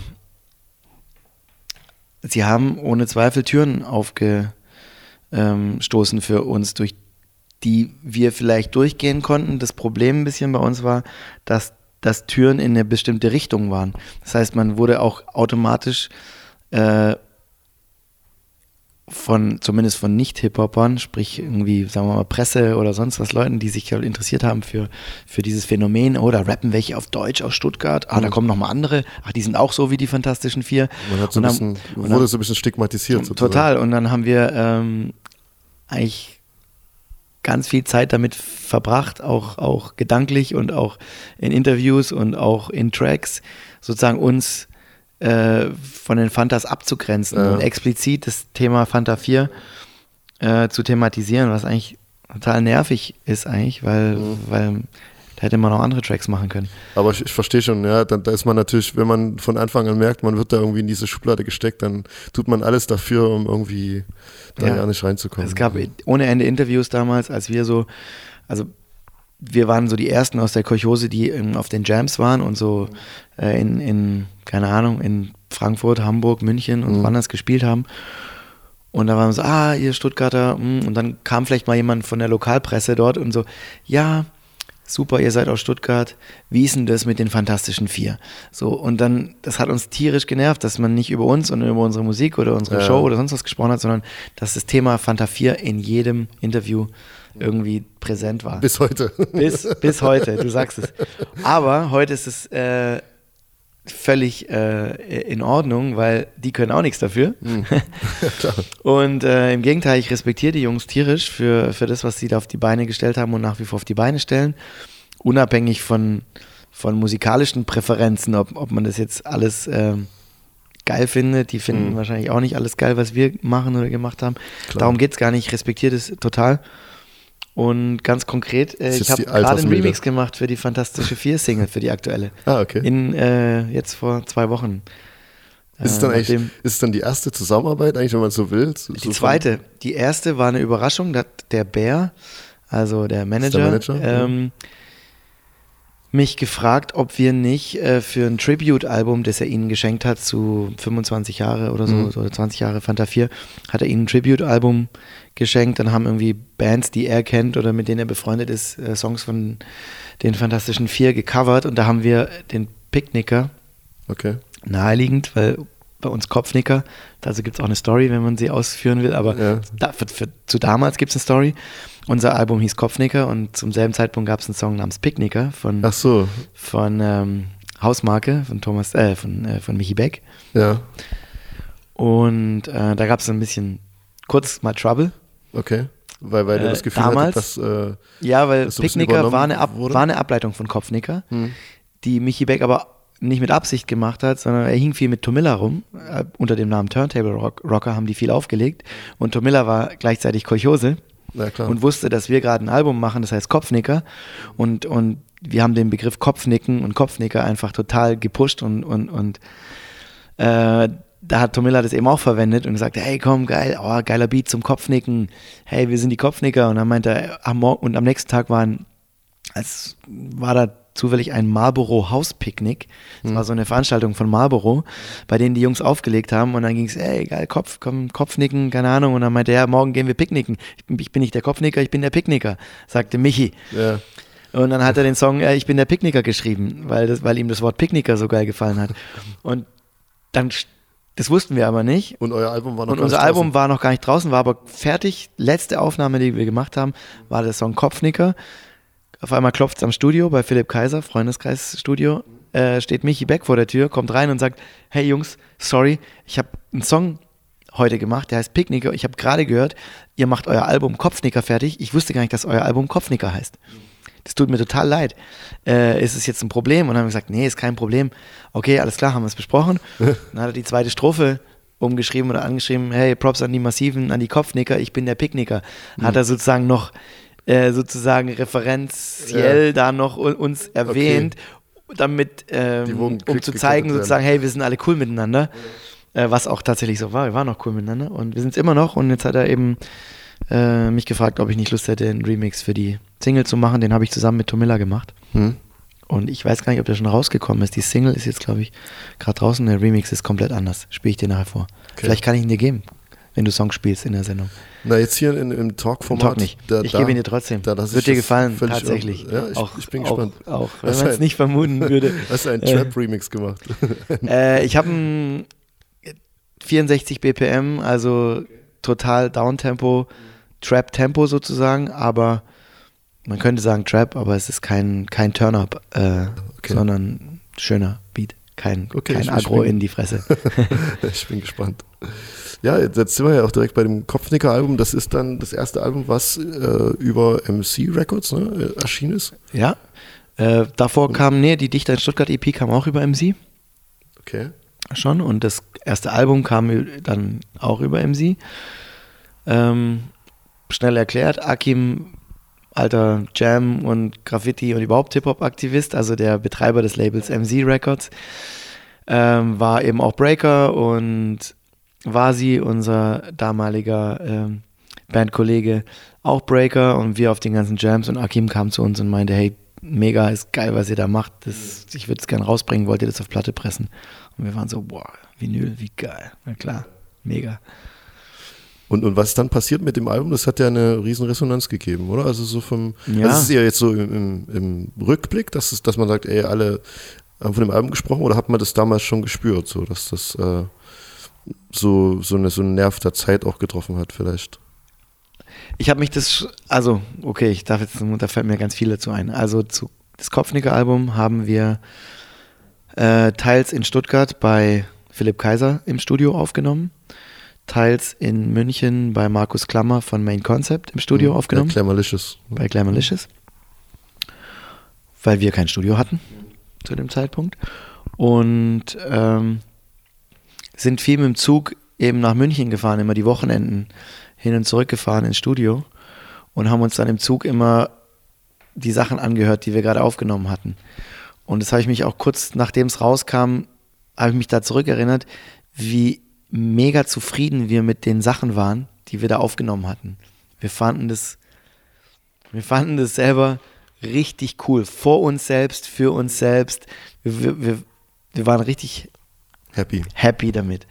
[SPEAKER 6] sie haben ohne Zweifel Türen aufgestoßen für uns, durch die wir vielleicht durchgehen konnten. Das Problem ein bisschen bei uns war, dass, dass Türen in eine bestimmte Richtung waren. Das heißt, man wurde auch automatisch äh, von, zumindest von Nicht-Hip-Hopern, sprich irgendwie, sagen wir mal, Presse oder sonst was, Leuten, die sich halt interessiert haben für, für dieses Phänomen, oh, da rappen welche auf Deutsch aus Stuttgart, ah, da kommen nochmal andere, ach, die sind auch so wie die Fantastischen Vier.
[SPEAKER 7] man hat so ein
[SPEAKER 6] Und
[SPEAKER 7] bisschen,
[SPEAKER 6] dann- und
[SPEAKER 7] wurde
[SPEAKER 6] dann-
[SPEAKER 7] so ein bisschen stigmatisiert. sozusagen.
[SPEAKER 6] Total. Und dann haben wir ähm, eigentlich ganz viel Zeit damit verbracht, auch, auch gedanklich und auch in Interviews und auch in Tracks, sozusagen uns äh, von den Fantas abzugrenzen
[SPEAKER 7] Ja.
[SPEAKER 6] und explizit das Thema Fanta 4 äh, zu thematisieren, was eigentlich total nervig ist eigentlich, weil,
[SPEAKER 7] Mhm.
[SPEAKER 6] weil da hätte man auch andere Tracks machen können.
[SPEAKER 7] Aber ich, ich verstehe schon, ja, dann, da ist man natürlich, wenn man von Anfang an merkt, man wird da irgendwie in diese Schublade gesteckt, dann tut man alles dafür, um irgendwie da
[SPEAKER 6] Ja.
[SPEAKER 7] ja nicht reinzukommen.
[SPEAKER 6] Es gab ohne Ende Interviews damals, als wir so, also wir waren so die ersten aus der Kolchose, die auf den Jams waren und so äh, in, in, keine Ahnung, in Frankfurt, Hamburg, München und
[SPEAKER 7] Mhm.
[SPEAKER 6] woanders gespielt haben. Und da waren wir so, ah, ihr Stuttgarter, mm, und dann kam vielleicht mal jemand von der Lokalpresse dort und so, ja, super, ihr seid aus Stuttgart, wie ist denn das mit den Fantastischen Vier? So, und dann, das hat uns tierisch genervt, dass man nicht über uns und über unsere Musik oder unsere
[SPEAKER 7] Ja.
[SPEAKER 6] Show oder sonst was gesprochen hat, sondern dass das Thema Fanta 4 in jedem Interview irgendwie präsent war.
[SPEAKER 7] Bis heute.
[SPEAKER 6] Bis, bis heute, du sagst es. Aber heute ist es äh, völlig äh, in Ordnung, weil die können auch nichts dafür. und äh, im Gegenteil, ich respektiere die Jungs tierisch für, für das, was sie da auf die Beine gestellt haben und nach wie vor auf die Beine stellen. Unabhängig von, von musikalischen Präferenzen, ob, ob man das jetzt alles ähm, geil findet. Die finden
[SPEAKER 7] Mhm.
[SPEAKER 6] wahrscheinlich auch nicht alles geil, was wir machen oder gemacht haben.
[SPEAKER 7] Klar.
[SPEAKER 6] Darum geht es gar nicht. Ich respektiere das total. Und ganz konkret, äh, ich habe gerade einen. Remix gemacht für die Fantastische Vier Single, für die aktuelle.
[SPEAKER 7] ah, okay.
[SPEAKER 6] In, äh, jetzt vor zwei Wochen.
[SPEAKER 7] ist, es
[SPEAKER 6] Äh,
[SPEAKER 7] dann eigentlich, ist es dann die erste Zusammenarbeit, eigentlich, wenn man so will? So,
[SPEAKER 6] Die zweite. Die erste war eine Überraschung, dass der Bär, also der Manager,
[SPEAKER 7] Manager?
[SPEAKER 6] ähm, mich gefragt, ob wir nicht äh, für ein Tribute-Album, das er ihnen geschenkt hat, zu 25 Jahre oder so,
[SPEAKER 7] Mhm.
[SPEAKER 6] so 20 Jahre Fanta 4, hat er ihnen ein Tribute-Album geschenkt. Dann haben irgendwie Bands, die er kennt oder mit denen er befreundet ist, äh, Songs von den Fantastischen Vier gecovert. Und da haben wir den Picknicker,
[SPEAKER 7] Okay.
[SPEAKER 6] naheliegend, weil bei uns Kopfnicker, also gibt es auch eine Story, wenn man sie ausführen will, aber
[SPEAKER 7] Ja.
[SPEAKER 6] da, für, für, zu damals gibt es eine Story. Unser Album hieß Kopfnicker und zum selben Zeitpunkt gab es einen Song namens Picknicker von,
[SPEAKER 7] Ach so,
[SPEAKER 6] von ähm, Hausmarke, von Thomas, äh, von, äh, von Michi Beck.
[SPEAKER 7] ja,
[SPEAKER 6] Und äh, da gab es ein bisschen kurz mal Trouble.
[SPEAKER 7] Okay. Weil, weil du
[SPEAKER 6] Äh,
[SPEAKER 7] das Gefühl
[SPEAKER 6] damals-
[SPEAKER 7] hattest, dass, äh,
[SPEAKER 6] Ja, weil
[SPEAKER 7] Das so ein bisschen
[SPEAKER 6] Picknicker war eine, Ab
[SPEAKER 7] wurde?
[SPEAKER 6] war eine Ableitung von Kopfnicker,
[SPEAKER 7] Hm.
[SPEAKER 6] die Michi Beck aber nicht mit Absicht gemacht hat, sondern er hing viel mit Tomilla rum. Äh, unter dem Namen Turntable Rock Rocker haben die viel aufgelegt. Und Tomilla war gleichzeitig Kolchose und wusste, dass wir gerade ein Album machen, das heißt Kopfnicker. Und, und wir haben den Begriff Kopfnicken und Kopfnicker einfach total gepusht und, und, und äh, da hat Tomilla das eben auch verwendet und gesagt, hey komm, geil, oh, geiler Beat zum Kopfnicken. Hey, wir sind die Kopfnicker. Und dann meinte er, am Mor- und am nächsten Tag waren, als war da zufällig ein Marlboro Hauspicknick. Das war so eine Veranstaltung von Marlboro, bei denen die Jungs aufgelegt haben und dann ging es, ey, geil, Kopf, komm, Kopfnicken, keine Ahnung. Und dann meinte er, ja, morgen gehen wir picknicken. Ich bin, ich bin nicht der Kopfnicker, ich bin der Picknicker, sagte Michi.
[SPEAKER 7] ja.
[SPEAKER 6] Und dann hat er den Song äh, Ich bin der Picknicker geschrieben, weil, das, weil ihm das Wort Picknicker so geil gefallen hat. Und dann, das wussten wir aber nicht.
[SPEAKER 7] Und euer Album war noch
[SPEAKER 6] Und unser
[SPEAKER 7] nicht
[SPEAKER 6] Album
[SPEAKER 7] draußen.
[SPEAKER 6] war noch gar nicht draußen, war aber fertig. Letzte Aufnahme, die wir gemacht haben, war der Song Kopfnicker. Auf einmal klopft es am Studio bei Philipp Kaiser, Freundeskreisstudio. Äh, steht Michi Beck vor der Tür, kommt rein und sagt: Hey Jungs, sorry, ich habe einen Song heute gemacht, der heißt Picknicker. Ich habe gerade gehört, ihr macht euer Album Kopfnicker fertig. Ich wusste gar nicht, dass euer Album Kopfnicker heißt. Das tut mir total leid. Äh, ist es jetzt ein Problem? Und dann haben wir gesagt, nee, ist kein Problem. Okay, alles klar, haben wir es besprochen. Dann hat er die zweite Strophe umgeschrieben oder angeschrieben, hey, Props an die Massiven, an die Kopfnicker, ich bin der Picknicker. Hat er sozusagen noch äh, sozusagen referenziell da noch uns erwähnt, damit, ähm, um zu zeigen, sozusagen, hey, wir sind alle cool miteinander. Äh, was auch tatsächlich so war. Wir waren auch cool miteinander und wir sind es immer noch. Und jetzt hat er eben äh, mich gefragt, ob ich nicht Lust hätte, einen Remix für die Single zu machen. Den habe ich zusammen mit Tomilla gemacht.
[SPEAKER 7] Hm?
[SPEAKER 6] Und ich weiß gar nicht, ob der schon rausgekommen ist. Die Single ist jetzt, glaube ich, gerade draußen. Der Remix ist komplett anders. Spiele ich dir nachher vor. Vielleicht kann ich ihn dir geben, wenn du Songs spielst in der Sendung.
[SPEAKER 7] Na, jetzt hier in, im Talk-Format.
[SPEAKER 6] Talk nicht.
[SPEAKER 7] da-
[SPEAKER 6] ich gebe ihn dir trotzdem.
[SPEAKER 7] da
[SPEAKER 6] Wird dir gefallen, tatsächlich.
[SPEAKER 7] Ja, ich, ich bin gespannt.
[SPEAKER 6] Auch, auch wenn man es nicht vermuten würde.
[SPEAKER 7] Hast du einen
[SPEAKER 6] Äh,
[SPEAKER 7] Trap-Remix gemacht?
[SPEAKER 6] Äh, ich habe ein 64 BPM, also total Downtempo, Trap-Tempo sozusagen, aber man könnte sagen Trap, aber es ist kein, kein Turn-Up, äh,
[SPEAKER 7] Okay.
[SPEAKER 6] sondern schöner Beat. Kein,
[SPEAKER 7] Okay,
[SPEAKER 6] kein
[SPEAKER 7] ich- ich
[SPEAKER 6] Agro
[SPEAKER 7] bin-
[SPEAKER 6] in die Fresse.
[SPEAKER 7] ich bin gespannt. Ja, jetzt sind wir ja auch direkt bei dem Kopfnicker-Album. Das ist dann das erste Album, was äh, über MC Records ne, äh, erschienen ist.
[SPEAKER 6] ja. Äh, davor kam, nee, die Dichter in Stuttgart EP kam auch über MC.
[SPEAKER 7] Okay.
[SPEAKER 6] schon und das erste Album kam dann auch über MC. Ähm, schnell erklärt, Akim, alter Jam und Graffiti und überhaupt Hip-Hop-Aktivist, also der Betreiber des Labels MC Records, ähm, war eben auch Breaker und Vasi, unser damaliger ähm, Bandkollege, auch Breaker und wir auf den ganzen Jams und Akim kam zu uns und meinte, hey, mega, ist geil, was ihr da macht, das, ich würde es gerne rausbringen, wollt ihr das auf Platte pressen? Und wir waren so, boah, Vinyl, wie geil, na klar, mega.
[SPEAKER 7] Und, und was dann passiert mit dem Album? Das hat ja eine riesen Resonanz gegeben, oder? Also so vom,
[SPEAKER 6] Ja.
[SPEAKER 7] das ist ja jetzt so im, im, im Rückblick, dass, es, dass man sagt, ey, alle haben von dem Album gesprochen oder hat man das damals schon gespürt, so dass das äh, so, so, eine, so einen Nerv der Zeit auch getroffen hat vielleicht?
[SPEAKER 6] Ich habe mich das, also, okay, ich darf jetzt, da fällt mir ganz viel dazu ein. Also, zu, das Kopfnicker-Album haben wir äh, teils in Stuttgart bei Philipp Kaiser im Studio aufgenommen, teils in München bei Markus Klammer von Main Concept im Studio aufgenommen.
[SPEAKER 7] Ja, Clamalicious.
[SPEAKER 6] bei Glamalicious, weil wir kein Studio hatten zu dem Zeitpunkt und ähm, sind viel mit dem Zug eben nach München gefahren, immer die Wochenenden hin und zurück gefahren ins Studio und haben uns dann im Zug immer die Sachen angehört, die wir gerade aufgenommen hatten. Und das habe ich mich auch kurz nachdem es rauskam, habe ich mich da zurückerinnert, wie mega zufrieden wir mit den Sachen waren, die wir da aufgenommen hatten. Wir fanden das wir fanden das selber richtig cool. Vor uns selbst, für uns selbst. Wir, wir, wir, waren richtig
[SPEAKER 7] Happy.
[SPEAKER 6] happy damit.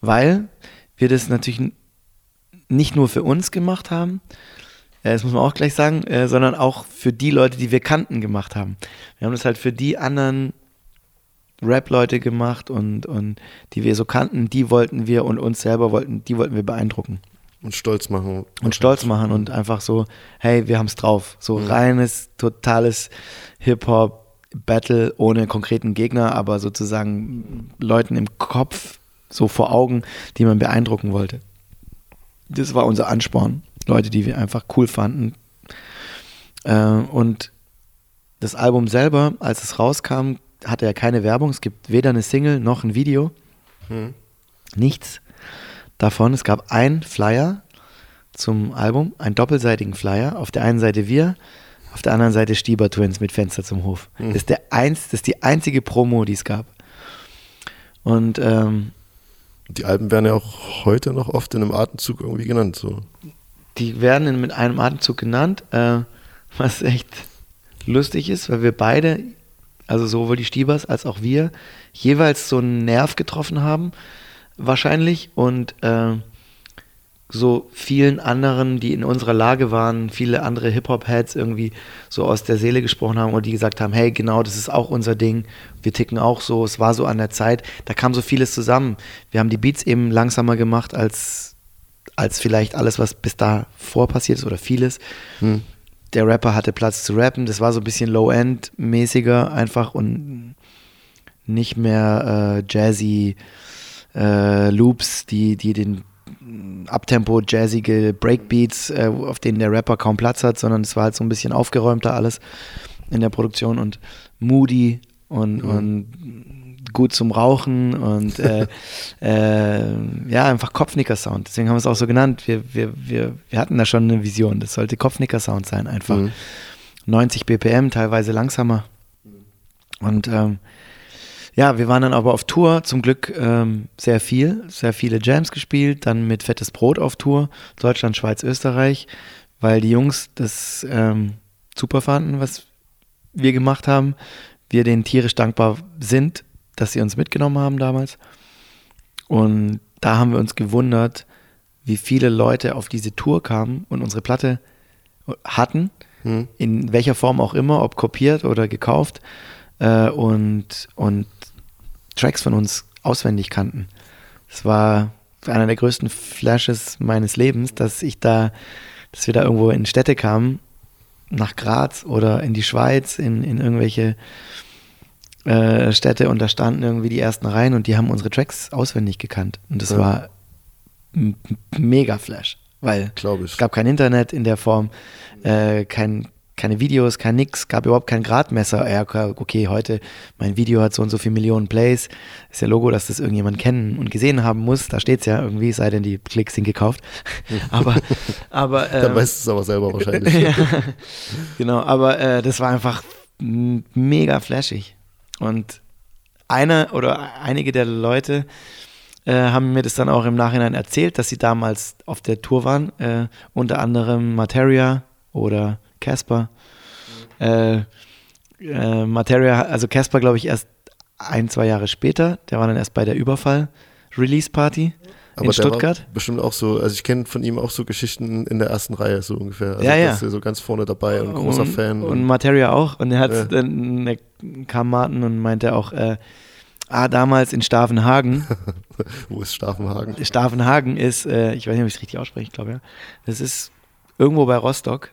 [SPEAKER 6] Weil wir das natürlich nicht nur für uns gemacht haben, äh, das muss man auch gleich sagen, äh, sondern auch für die Leute, die wir kannten, gemacht haben. Wir haben das halt für die anderen Rap-Leute gemacht und, und die wir so kannten, die wollten wir und uns selber wollten, die wollten wir beeindrucken
[SPEAKER 7] Und stolz machen.
[SPEAKER 6] und stolz machen und einfach so, hey, wir haben es drauf. So reines, totales Hip-Hop-Battle ohne konkreten Gegner, aber sozusagen Leuten im Kopf, so vor Augen, die man beeindrucken wollte. Das war unser Ansporn. Leute, die wir einfach cool fanden. Äh, und das Album selber, als es rauskam, hatte ja keine Werbung. Es gibt weder eine Single noch ein Video. Nichts davon. Es gab ein Flyer zum Album, einen doppelseitigen Flyer. Auf der einen Seite wir, auf der anderen Seite Stieber Twins mit Fenster zum Hof. Das, ist der eins, das ist die einzige Promo, die es gab. Und ähm,
[SPEAKER 7] Die Alben werden ja auch heute noch oft in einem Atemzug irgendwie genannt. So.
[SPEAKER 6] die werden in, mit einem Atemzug genannt, äh, was echt lustig ist, weil wir beide, also sowohl die Stiebers als auch wir, jeweils so einen Nerv getroffen haben, wahrscheinlich, und äh, so vielen anderen, die in unserer Lage waren, viele andere Hip-Hop-Heads irgendwie so aus der Seele gesprochen haben und die gesagt haben, hey, genau, das ist auch unser Ding, wir ticken auch so, es war so an der Zeit, da kam so vieles zusammen. Wir haben die Beats eben langsamer gemacht als, als vielleicht alles, was bis davor passiert ist oder vieles. Der Rapper hatte Platz zu rappen, das war so ein bisschen Low-End-mäßiger einfach und nicht mehr äh, jazzy äh, Loops, die, die den Abtempo, jazzige Breakbeats, äh, auf denen der Rapper kaum Platz hat, sondern es war halt so ein bisschen aufgeräumter alles in der Produktion und moody und, und gut zum Rauchen und äh, äh, ja, einfach Kopfnicker-Sound. Deswegen haben wir es auch so genannt. Wir, wir, wir, wir hatten da schon eine Vision. Das sollte Kopfnicker-Sound sein, einfach.
[SPEAKER 7] Mhm.
[SPEAKER 6] 90 BPM, teilweise langsamer. Und ähm, ja, wir waren dann aber auf Tour, zum Glück ähm, sehr viel, sehr viele Jams gespielt, dann mit Fettes Brot auf Tour, Deutschland, Schweiz, Österreich, weil die Jungs das ähm, super fanden, was wir gemacht haben. Wir denen tierisch dankbar sind, dass sie uns mitgenommen haben damals. Und da haben wir uns gewundert, wie viele Leute auf diese Tour kamen und unsere Platte hatten,
[SPEAKER 7] Hm.
[SPEAKER 6] in welcher Form auch immer, ob kopiert oder gekauft äh, und, und Tracks von uns auswendig kannten. Es war einer der größten Flashes meines Lebens, dass ich da, dass wir da irgendwo in Städte kamen, nach Graz oder in die Schweiz, in, in irgendwelche äh, Städte und da standen irgendwie die ersten Reihen und die haben unsere Tracks auswendig gekannt. Und das
[SPEAKER 7] Ja.
[SPEAKER 6] war mega Flash, weil es gab kein Internet in der Form, äh, kein, keine Videos, kein nix, gab überhaupt kein Gradmesser. Ja, okay, heute mein Video hat so und so viele Millionen Plays. Ist ja Logo, dass das irgendjemand kennen und gesehen haben muss. Da steht es ja irgendwie, sei denn die Klicks sind gekauft. aber, aber
[SPEAKER 7] Dann
[SPEAKER 6] ähm,
[SPEAKER 7] weißt du es aber selber wahrscheinlich.
[SPEAKER 6] ja, genau, aber äh, das war einfach mega flashig. Und einer oder einige der Leute äh, haben mir das dann auch im Nachhinein erzählt, dass sie damals auf der Tour waren. Äh, unter anderem Materia oder Casper. Äh, äh, Materia, also Casper, glaube ich, erst ein, zwei Jahre später. Der war dann erst bei der Überfall-Release-Party in
[SPEAKER 7] der
[SPEAKER 6] Stuttgart.
[SPEAKER 7] Bestimmt auch so, also ich kenne von ihm auch so Geschichten in der ersten Reihe so ungefähr. Also
[SPEAKER 6] Ja, ja.
[SPEAKER 7] Ist so ganz vorne dabei und großer
[SPEAKER 6] und,
[SPEAKER 7] Fan.
[SPEAKER 6] Und Materia auch. Und er hat
[SPEAKER 7] Ja.
[SPEAKER 6] dann kam Martin und meinte auch, äh, ah, damals in Stavenhagen.
[SPEAKER 7] wo ist Staffenhagen?
[SPEAKER 6] Stavenhagen ist, äh, ich weiß nicht, ob ich es richtig ausspreche, ich glaube ja. Das ist irgendwo bei Rostock.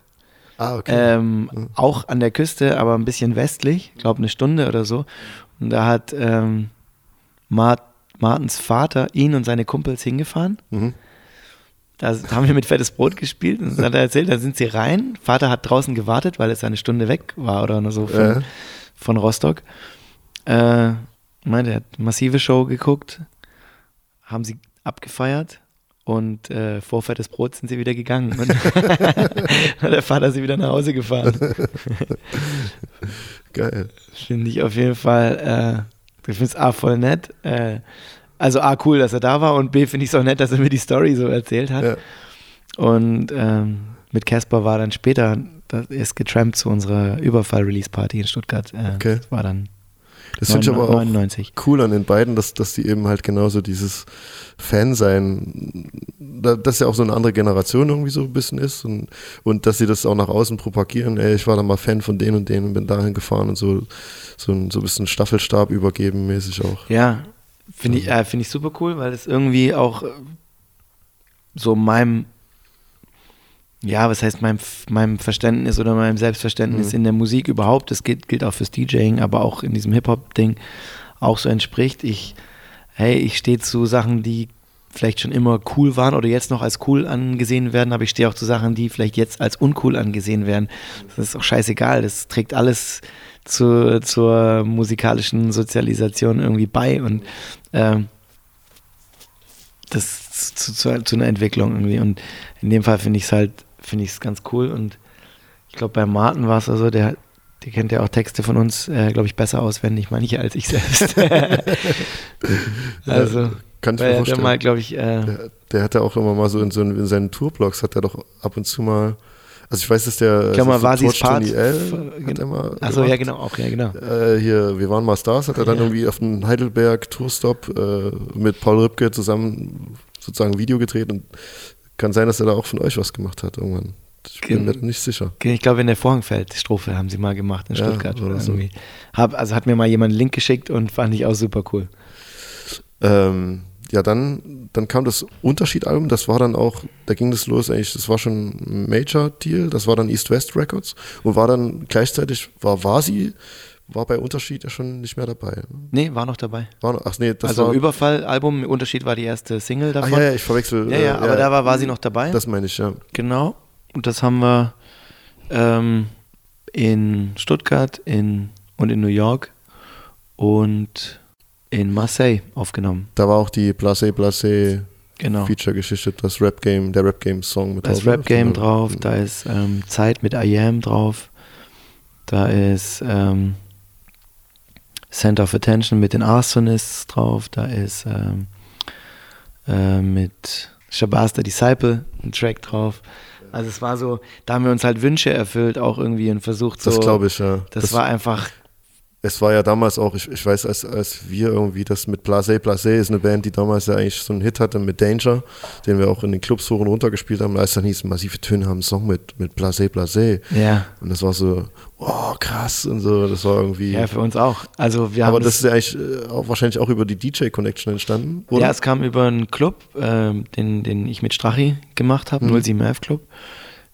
[SPEAKER 7] Ah, okay.
[SPEAKER 6] Ähm, Auch an der Küste, aber ein bisschen westlich. Ich glaube eine Stunde oder so. Und da hat ähm, Mart Martens Vater ihn und seine Kumpels hingefahren.
[SPEAKER 7] Mhm.
[SPEAKER 6] Da haben wir mit fettes Brot gespielt und dann hat er erzählt, da sind sie rein. Vater hat draußen gewartet, weil es eine Stunde weg war oder nur so von,
[SPEAKER 7] Ja.
[SPEAKER 6] von Rostock. Äh, meinte, er hat eine massive Show geguckt, haben sie abgefeiert und äh, vor fettes Brot sind sie wieder gegangen. Und hat der Vater sie wieder nach Hause gefahren.
[SPEAKER 7] Geil.
[SPEAKER 6] Finde ich auf jeden Fall, äh, ich finde es A voll nett. Äh, also A cool, dass er da war und B finde ich es auch nett, dass er mir die Story so erzählt hat.
[SPEAKER 7] Ja.
[SPEAKER 6] Und ähm, mit Casper war dann später, das ist getrampt zu unserer Überfall-Release-Party in Stuttgart. Äh,
[SPEAKER 7] Okay.
[SPEAKER 6] Das war dann
[SPEAKER 7] Das finde ich aber auch
[SPEAKER 6] 99.
[SPEAKER 7] cool an den beiden, dass, dass die eben halt genauso dieses Fan-Sein, da- dass ja auch so eine andere Generation irgendwie so ein bisschen ist und, und dass sie das auch nach außen propagieren. Ey, ich war da mal Fan von denen und denen und bin dahin gefahren und so, so ein, so ein bisschen Staffelstab übergeben mäßig auch.
[SPEAKER 6] Ja, finde ich, äh, find ich super cool, weil es irgendwie auch so meinem, ja, was heißt meinem, meinem Verständnis oder meinem Selbstverständnis in der Musik überhaupt, das gilt, gilt auch fürs DJing, aber auch in diesem Hip-Hop-Ding auch so entspricht. Ich, hey, ich stehe zu Sachen, die vielleicht schon immer cool waren oder jetzt noch als cool angesehen werden, aber ich stehe auch zu Sachen, die vielleicht jetzt als uncool angesehen werden. Das ist auch scheißegal, das trägt alles zu, zur musikalischen Sozialisation irgendwie bei und ähm, das zu, zu, zu einer Entwicklung irgendwie. Und in dem Fall finde ich es halt, finde ich es ganz cool. Und ich glaube, bei Martin war es also, der, der kennt ja auch Texte von uns, äh, glaube ich, besser auswendig, manche als ich selbst. also,
[SPEAKER 7] Kann ich mir vorstellen.
[SPEAKER 6] der mal, glaube ich, äh,
[SPEAKER 7] Der, der hat ja auch immer mal so in, so in seinen Tourblogs hat er doch ab und zu mal, also ich weiß, dass der
[SPEAKER 6] mal,
[SPEAKER 7] also
[SPEAKER 6] Vasis
[SPEAKER 7] Torch
[SPEAKER 6] Part-
[SPEAKER 7] 20L hat er mal
[SPEAKER 6] achso, ja, genau, auch, ja, genau.
[SPEAKER 7] Äh, hier, wir waren mal Stars, hat er dann
[SPEAKER 6] Ja.
[SPEAKER 7] irgendwie auf dem Heidelberg Tourstop äh, mit Paul Rübke zusammen sozusagen ein Video gedreht und kann sein, dass er da auch von euch was gemacht hat irgendwann. Ich bin mir nicht sicher.
[SPEAKER 6] Ich glaube, in der Vorhangfeld-Strophe haben sie mal gemacht in
[SPEAKER 7] Ja,
[SPEAKER 6] Stuttgart.
[SPEAKER 7] oder so.
[SPEAKER 6] Hab, also hat mir mal jemand einen Link geschickt und fand ich auch super cool.
[SPEAKER 7] Ähm, ja, dann, dann kam das Unterschied-Album, das war dann auch, da ging das los eigentlich, das war schon ein Major-Deal, das war dann East West Records und war dann gleichzeitig, war Vasi war bei Unterschied ja schon nicht mehr dabei. ne?
[SPEAKER 6] Nee, war noch dabei.
[SPEAKER 7] War noch, ach nee, das
[SPEAKER 6] also
[SPEAKER 7] war,
[SPEAKER 6] Überfall-Album, Unterschied war die erste Single
[SPEAKER 7] ach
[SPEAKER 6] davon.
[SPEAKER 7] ja, ja, ich verwechsel.
[SPEAKER 6] Ja, ja,
[SPEAKER 7] äh,
[SPEAKER 6] aber da war, war sie noch dabei.
[SPEAKER 7] Das meine ich, ja.
[SPEAKER 6] Genau. Und das haben wir ähm, in Stuttgart in, und in New York und in Marseille aufgenommen.
[SPEAKER 7] Da war auch die Blase Blase
[SPEAKER 6] Genau.
[SPEAKER 7] Feature-Geschichte, das Rap-Game, der Rap-Game-Song mit
[SPEAKER 6] Da ist
[SPEAKER 7] drauf,
[SPEAKER 6] Rap Game
[SPEAKER 7] ne?
[SPEAKER 6] drauf, da ist ähm, Zeit mit I Am drauf, da ist ähm, Center of Attention mit den Arsonists drauf, da ist ähm, äh, mit Shabazz the Disciple ein Track drauf. Also es war so, da haben wir uns halt Wünsche erfüllt, auch irgendwie und versucht so.
[SPEAKER 7] Das glaube ich, ja.
[SPEAKER 6] Das, war einfach,
[SPEAKER 7] Es war ja damals auch, ich, ich weiß, als, als wir irgendwie das mit Blase Blase ist eine Band, die damals ja eigentlich so einen Hit hatte mit Danger, den wir auch in den Clubs hoch und runter gespielt haben, als dann hieß, massive Töne haben einen Song mit, mit Blase Blase.
[SPEAKER 6] ja,
[SPEAKER 7] Und das war so, oh krass und so, das war irgendwie.
[SPEAKER 6] ja, für uns auch. Also wir
[SPEAKER 7] aber
[SPEAKER 6] haben
[SPEAKER 7] das ist ja eigentlich äh, auch wahrscheinlich auch über die DJ-Connection entstanden, oder?
[SPEAKER 6] Ja, es kam über einen Club, ähm, den, den ich mit Strachi gemacht habe, 0711 Club,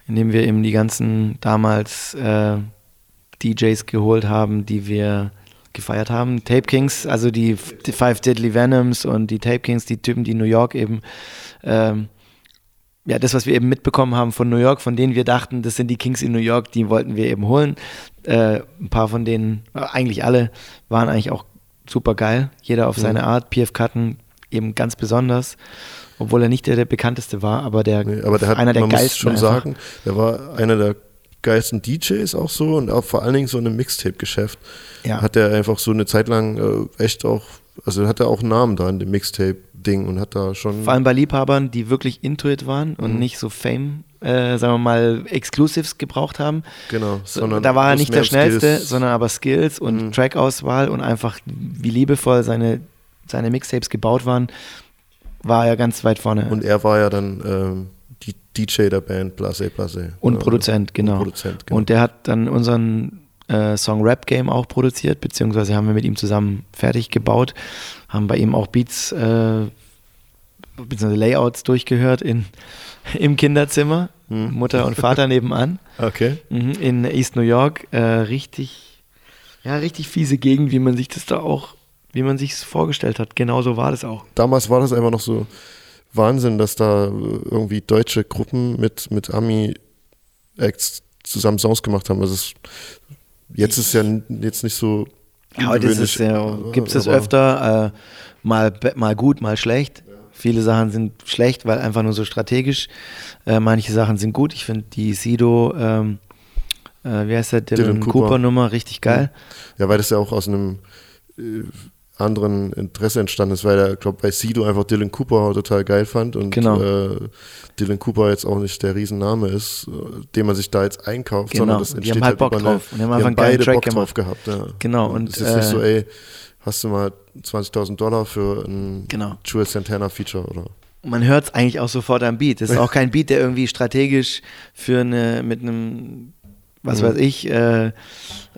[SPEAKER 6] in dem wir eben die ganzen damals äh, DJs geholt haben, die wir gefeiert haben. Tape Kings, also die, die Five Deadly Venoms und die Tape Kings, die Typen, die in New York eben, ähm, ja, das, was wir eben mitbekommen haben von New York, von denen wir dachten, das sind die Kings in New York, die wollten wir eben holen. Äh, ein paar von denen, äh, eigentlich alle, waren eigentlich auch super geil. Jeder auf seine Art. PF Cutten eben ganz besonders, obwohl er nicht der, der bekannteste war, aber der,
[SPEAKER 7] Nee, aber der hat,
[SPEAKER 6] einer der
[SPEAKER 7] man muss
[SPEAKER 6] geilsten
[SPEAKER 7] schon
[SPEAKER 6] einfach.
[SPEAKER 7] sagen, der war einer der geilsten DJs auch so und auch vor allen Dingen so in einem Mixtape-Geschäft.
[SPEAKER 6] Ja.
[SPEAKER 7] Hat er einfach so eine Zeit lang äh, echt auch, also hat er auch einen Namen da in dem Mixtape-Ding und hat da schon.
[SPEAKER 6] Vor allem bei Liebhabern, die wirklich Intuit waren
[SPEAKER 7] Mhm.
[SPEAKER 6] und nicht so Fame, äh, sagen wir mal, Exclusives gebraucht haben.
[SPEAKER 7] genau, sondern
[SPEAKER 6] da war er nicht der schnellste,
[SPEAKER 7] Skills. Mhm.
[SPEAKER 6] sondern aber Skills und Trackauswahl und einfach wie liebevoll seine, seine Mixtapes gebaut waren, war er ganz weit vorne.
[SPEAKER 7] Und er war ja dann ähm, DJ der Band Blase Blase.
[SPEAKER 6] Und Produzent, genau.
[SPEAKER 7] Und Produzent, genau.
[SPEAKER 6] Und der hat dann unseren äh, Song Rap Game auch produziert, beziehungsweise haben wir mit ihm zusammen fertig gebaut, haben bei ihm auch Beats, äh, beziehungsweise Layouts durchgehört in, im Kinderzimmer,
[SPEAKER 7] Hm.
[SPEAKER 6] Mutter und Vater nebenan,
[SPEAKER 7] okay.
[SPEAKER 6] mhm, in East New York. Äh, richtig, ja, richtig fiese Gegend, wie man sich das da auch, wie man sich es vorgestellt hat. Genauso war das auch.
[SPEAKER 7] Damals war das einfach noch so Wahnsinn, dass da äh, irgendwie deutsche Gruppen mit, mit Ami-Acts zusammen Songs gemacht haben. Also es, jetzt ist ja n- jetzt nicht so.
[SPEAKER 6] Ja, heute ist es ja, gibt es öfter, äh, mal, mal gut, mal schlecht. Viele Sachen sind schlecht, weil einfach nur so strategisch. Äh, manche Sachen sind gut. Ich finde die Sido, ähm, äh, wie heißt der, Dylan,
[SPEAKER 7] Dylan Cooper.
[SPEAKER 6] Cooper Nummer, richtig geil.
[SPEAKER 7] Ja, weil das ja auch aus einem äh, anderen Interesse entstanden ist, weil er, glaube bei Sido einfach Dylan Cooper total geil fand und
[SPEAKER 6] Genau.
[SPEAKER 7] äh, Dylan Cooper jetzt auch nicht der Riesenname ist, den man sich da jetzt einkauft,
[SPEAKER 6] Genau.
[SPEAKER 7] sondern das
[SPEAKER 6] Die
[SPEAKER 7] entsteht
[SPEAKER 6] haben halt Bock
[SPEAKER 7] über eine-
[SPEAKER 6] drauf und die haben
[SPEAKER 7] die
[SPEAKER 6] einfach
[SPEAKER 7] haben beide
[SPEAKER 6] Track
[SPEAKER 7] Bock drauf
[SPEAKER 6] gemacht.
[SPEAKER 7] gehabt. Ja.
[SPEAKER 6] Genau,
[SPEAKER 7] Und
[SPEAKER 6] und,
[SPEAKER 7] es ist nicht
[SPEAKER 6] äh,
[SPEAKER 7] so, ey, hast du mal 20.000 Dollar für ein
[SPEAKER 6] Genau.
[SPEAKER 7] Joel Santana Feature oder?
[SPEAKER 6] Man hört es eigentlich auch sofort am Beat. Das ist auch kein Beat, der irgendwie strategisch für eine, mit einem, was
[SPEAKER 7] Mhm.
[SPEAKER 6] weiß ich, äh, äh,